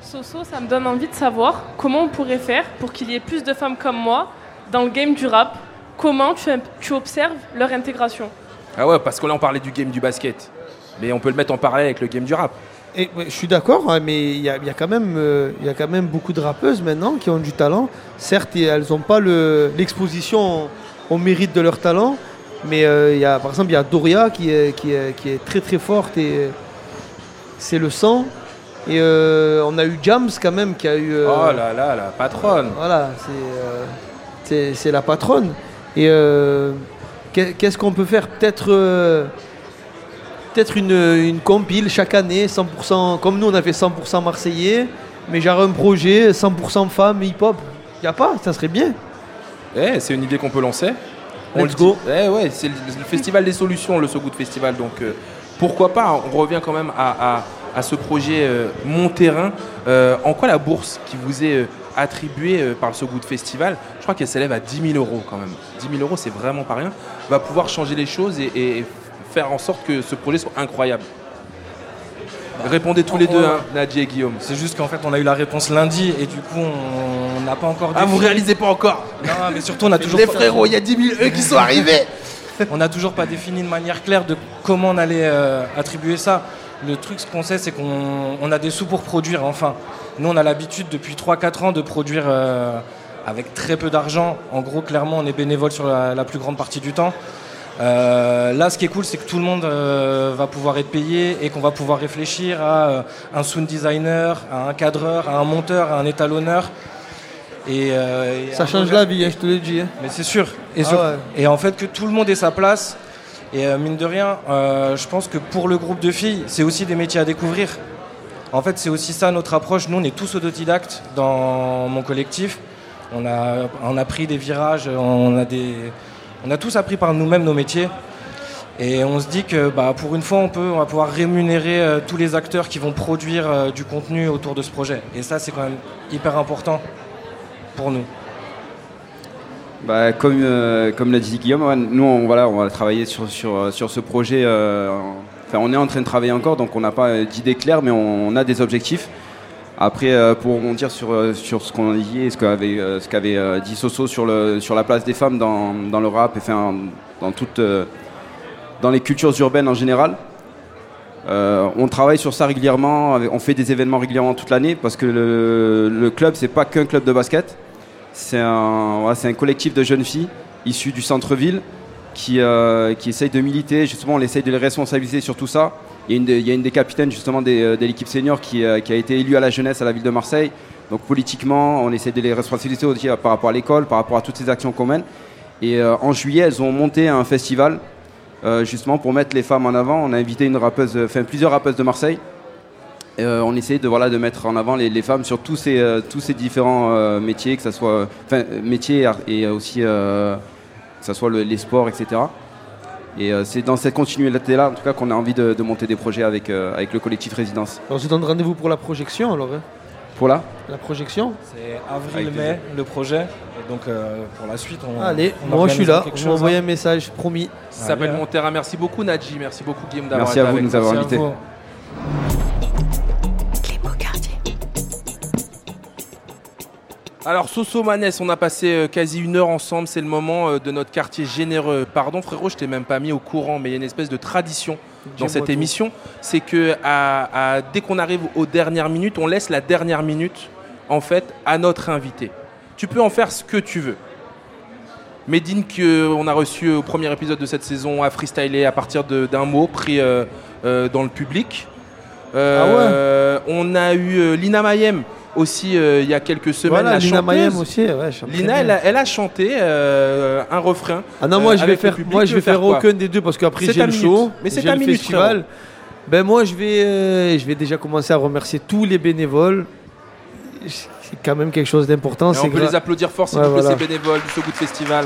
Soso, ça me donne envie de savoir comment on pourrait faire pour qu'il y ait plus de femmes comme moi dans le game du rap. Comment tu, tu observes leur intégration Ah ouais, parce que là, on parlait du game du basket. Mais on peut le mettre en parallèle avec le game du rap. Et, ouais, je suis d'accord, hein, mais il y a, il y a quand même, euh, il y a quand même beaucoup de rappeuses maintenant qui ont du talent. Certes, elles n'ont pas le- l'exposition au mérite de leur talent, mais euh, il y a, par exemple, il y a Doria qui est, qui est, qui est très très forte et c'est le sang. Et euh, on a eu Jams quand même qui a eu. euh, Oh là là, la patronne. Voilà, euh, c'est la patronne. Et euh, qu'est- qu'est-ce qu'on peut faire? Peut-être euh, peut-être une, une compile chaque année, 100%, comme nous on a fait 100% marseillais, mais genre un projet 100% femmes hip-hop. Y a pas Ça serait bien. Eh, c'est une idée qu'on peut lancer. Let's le go. Eh ouais, c'est le, le festival des solutions, le So Good Festival. Donc euh, pourquoi pas? On revient quand même à, à- à ce projet euh, Mon Terrain. Euh, en quoi la bourse qui vous est euh, attribuée par le So Good Festival, je crois qu'elle s'élève à 10 000 euros quand même. 10 000 euros, c'est vraiment pas rien. Va pouvoir changer les choses et, et faire en sorte que ce projet soit incroyable. Répondez tous les deux, hein, Nadji et Guillaume. C'est juste qu'en fait, on a eu la réponse lundi et du coup, on n'a pas encore. Ah, vous réalisez pas encore Non, mais surtout, on a toujours. Les frérots, il y a 10 000 eux qui sont arrivés On n'a toujours pas défini de manière claire de comment on allait euh, attribuer ça. Le truc, ce qu'on sait, c'est qu'on on a des sous pour produire, enfin. Nous, on a l'habitude depuis 3-4 ans de produire euh, avec très peu d'argent. En gros, clairement, on est bénévole sur la, la plus grande partie du temps. Euh, là, ce qui est cool, c'est que tout le monde euh, va pouvoir être payé et qu'on va pouvoir réfléchir à euh, un sound designer, à un cadreur, à un monteur, à un étalonneur. Et, et Ça change la vie, hein, je te le dis. hein. mais c'est sûr. Et, Ah sur- ouais. et en fait, que tout le monde ait sa place. Et euh, mine de rien, euh, je pense que pour le groupe de filles, c'est aussi des métiers à découvrir. En fait, c'est aussi ça notre approche. Nous, on est tous autodidactes dans mon collectif. On a, on a pris des virages, on a, des, on a tous appris par nous-mêmes nos métiers. Et on se dit que bah, pour une fois, on, peut, on va pouvoir rémunérer euh, tous les acteurs qui vont produire du contenu autour de ce projet. Et ça, c'est quand même hyper important pour nous. Bah, comme euh, comme l'a dit Guillaume, nous on, voilà, on va travailler sur, sur, euh, sur ce projet. euh, on est en train de travailler encore, donc on n'a pas d'idée claire, mais on, a des objectifs. Après, pour rebondir sur, sur ce qu'on a dit et ce qu'avait ce qu'avait, dit Soso sur, le, sur la place des femmes dans, dans le rap, et enfin, dans, toute, dans les cultures urbaines en général, on travaille sur ça régulièrement, on fait des événements régulièrement toute l'année, parce que le, le club, c'est pas qu'un club de basket. C'est un, collectif de jeunes filles issues du centre-ville qui, euh, qui essayent de militer. Justement, on essaye de les responsabiliser sur tout ça. Il y a une, des- capitaines justement des, euh, de l'équipe senior qui, euh, qui a été élue à la jeunesse à la ville de Marseille. Donc politiquement, on essaie de les responsabiliser par rapport à l'école, par rapport à toutes ces actions qu'on mène. Et en juillet, elles ont monté un festival justement pour mettre les femmes en avant. On a invité une rappeuse, plusieurs rappeuses de Marseille. Euh, on essaie de, voilà, de mettre en avant les, les femmes sur tous ces, euh, tous ces différents euh, métiers, que ce soit enfin, métiers et aussi euh, que ce soit le- les sports, etc. Et euh, c'est dans cette continuité-là, en tout cas, qu'on a envie de, de monter des projets avec, euh, avec le collectif Résidence. On se donne rendez-vous pour la projection alors. hein. Pour là La projection C'est avril-mai le projet. Et donc euh, pour la suite, on. Allez, on moi je suis là. Vous chose, m'envoyez hein. un message, promis. Ça s'appelle. Montera. Merci beaucoup, Nadji. Merci beaucoup, Guillaume, d'avoir Merci été à vous de nous avoir Merci à invités. Alors, Soso Manès, on a passé euh, quasi une heure ensemble. C'est le moment euh, de notre quartier généreux. Pardon, frérot, je t'ai même pas mis au courant, mais il y a une espèce de tradition dans cette émission. C'est que à- à- dès qu'on arrive aux dernières minutes, on laisse la dernière minute, en fait, à notre invité. Tu peux en faire ce que tu veux. Medine, qu'on a reçu au premier épisode de cette saison, a freestylé à partir d'un mot pris euh, euh, dans le public. Euh, On a eu Lina Mayem aussi euh, il y a quelques semaines. Voilà, la Lina. Mayem aussi, ouais, Lina, elle a, elle a chanté euh, un refrain. Ah non, moi euh, je vais avec le faire, public. moi je vais faire aucun des deux parce qu'après C'est j'ai le minute. show, Mais c'est minute, festival. frérot. Ben moi je vais, euh, je vais déjà commencer à remercier tous les bénévoles. C'est quand même quelque chose d'important. On peut les applaudir fort, s'il Ouais, voilà. ces bénévoles du So Good Festival.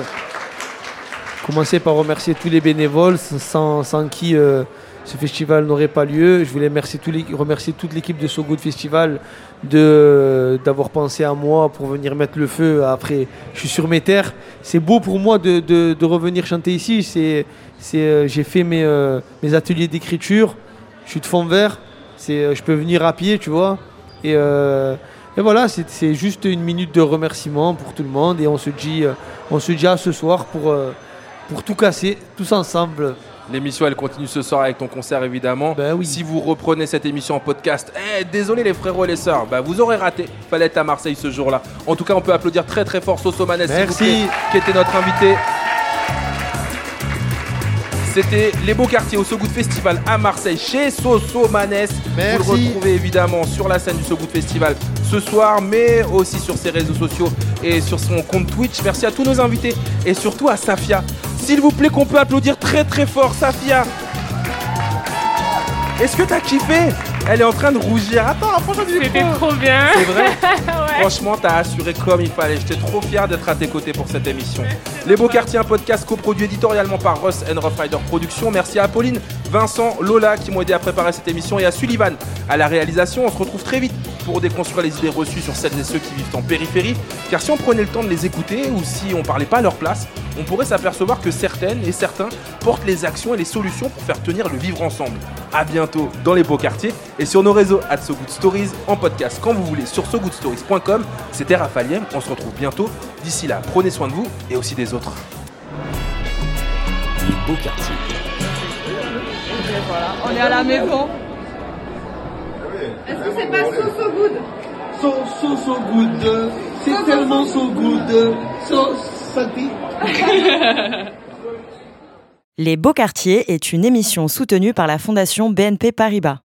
Commencer par remercier tous les bénévoles sans, sans qui euh, ce festival n'aurait pas lieu. Je voulais remercier, toute l'équipe de So Good Festival d'avoir pensé à moi pour venir mettre le feu. Après, je suis sur mes terres. C'est beau pour moi de, de- revenir chanter ici. Euh, j'ai fait mes, euh, mes ateliers d'écriture. Je suis de fond vert. Euh, je peux venir à pied, tu vois. Et, et voilà, c'est, juste une minute de remerciement pour tout le monde. Et on se dit, on se dit à ce soir pour, pour tout casser, tous ensemble. L'émission, elle continue ce soir avec ton concert, évidemment. Si vous reprenez cette émission en podcast, eh, désolé les frérots et les sœurs, bah, vous aurez raté. Fallait être à Marseille ce jour-là. En tout cas, on peut applaudir très très fort Soso vous Merci. qui était notre invité. C'était les beaux quartiers au So Good Festival à Marseille chez Soso Manès. Vous le retrouvez évidemment sur la scène du So Good Festival ce soir, mais aussi sur ses réseaux sociaux et sur son compte Twitch. Merci à tous nos invités et surtout à Safia. S'il vous plaît, qu'on peut applaudir très très fort, Safia. Est-ce que t'as kiffé? Elle est en train de rougir. Attends, franchement, C'était trop bien. C'est vrai Ouais. Franchement, t'as assuré comme il fallait. J'étais trop fier d'être à tes côtés pour cette émission. Les Beaux Quartiers, un podcast coproduit éditorialement par Ross and Rough Rider Productions. Merci à Apolline, Vincent, Lola qui m'ont aidé à préparer cette émission et à Sullivan à la réalisation. On se retrouve très vite pour déconstruire les idées reçues sur celles et ceux qui vivent en périphérie. Car si on prenait le temps de les écouter ou si on parlait pas à leur place, on pourrait s'apercevoir que certaines et certains portent les actions et les solutions pour faire tenir le vivre ensemble. À bientôt dans les beaux quartiers et sur nos réseaux at So Good Stories en podcast quand vous voulez sur sogoodstories.com. C'était Raphaël, on se retrouve bientôt. D'ici là, prenez soin de vous et aussi des autres. Les beaux quartiers. Voilà, on est à la maison. Est-ce que c'est pas so so good? So, so, so good. C'est tellement so good. So, salty. Les Beaux Quartiers est une émission soutenue par la Fondation BNP Paribas.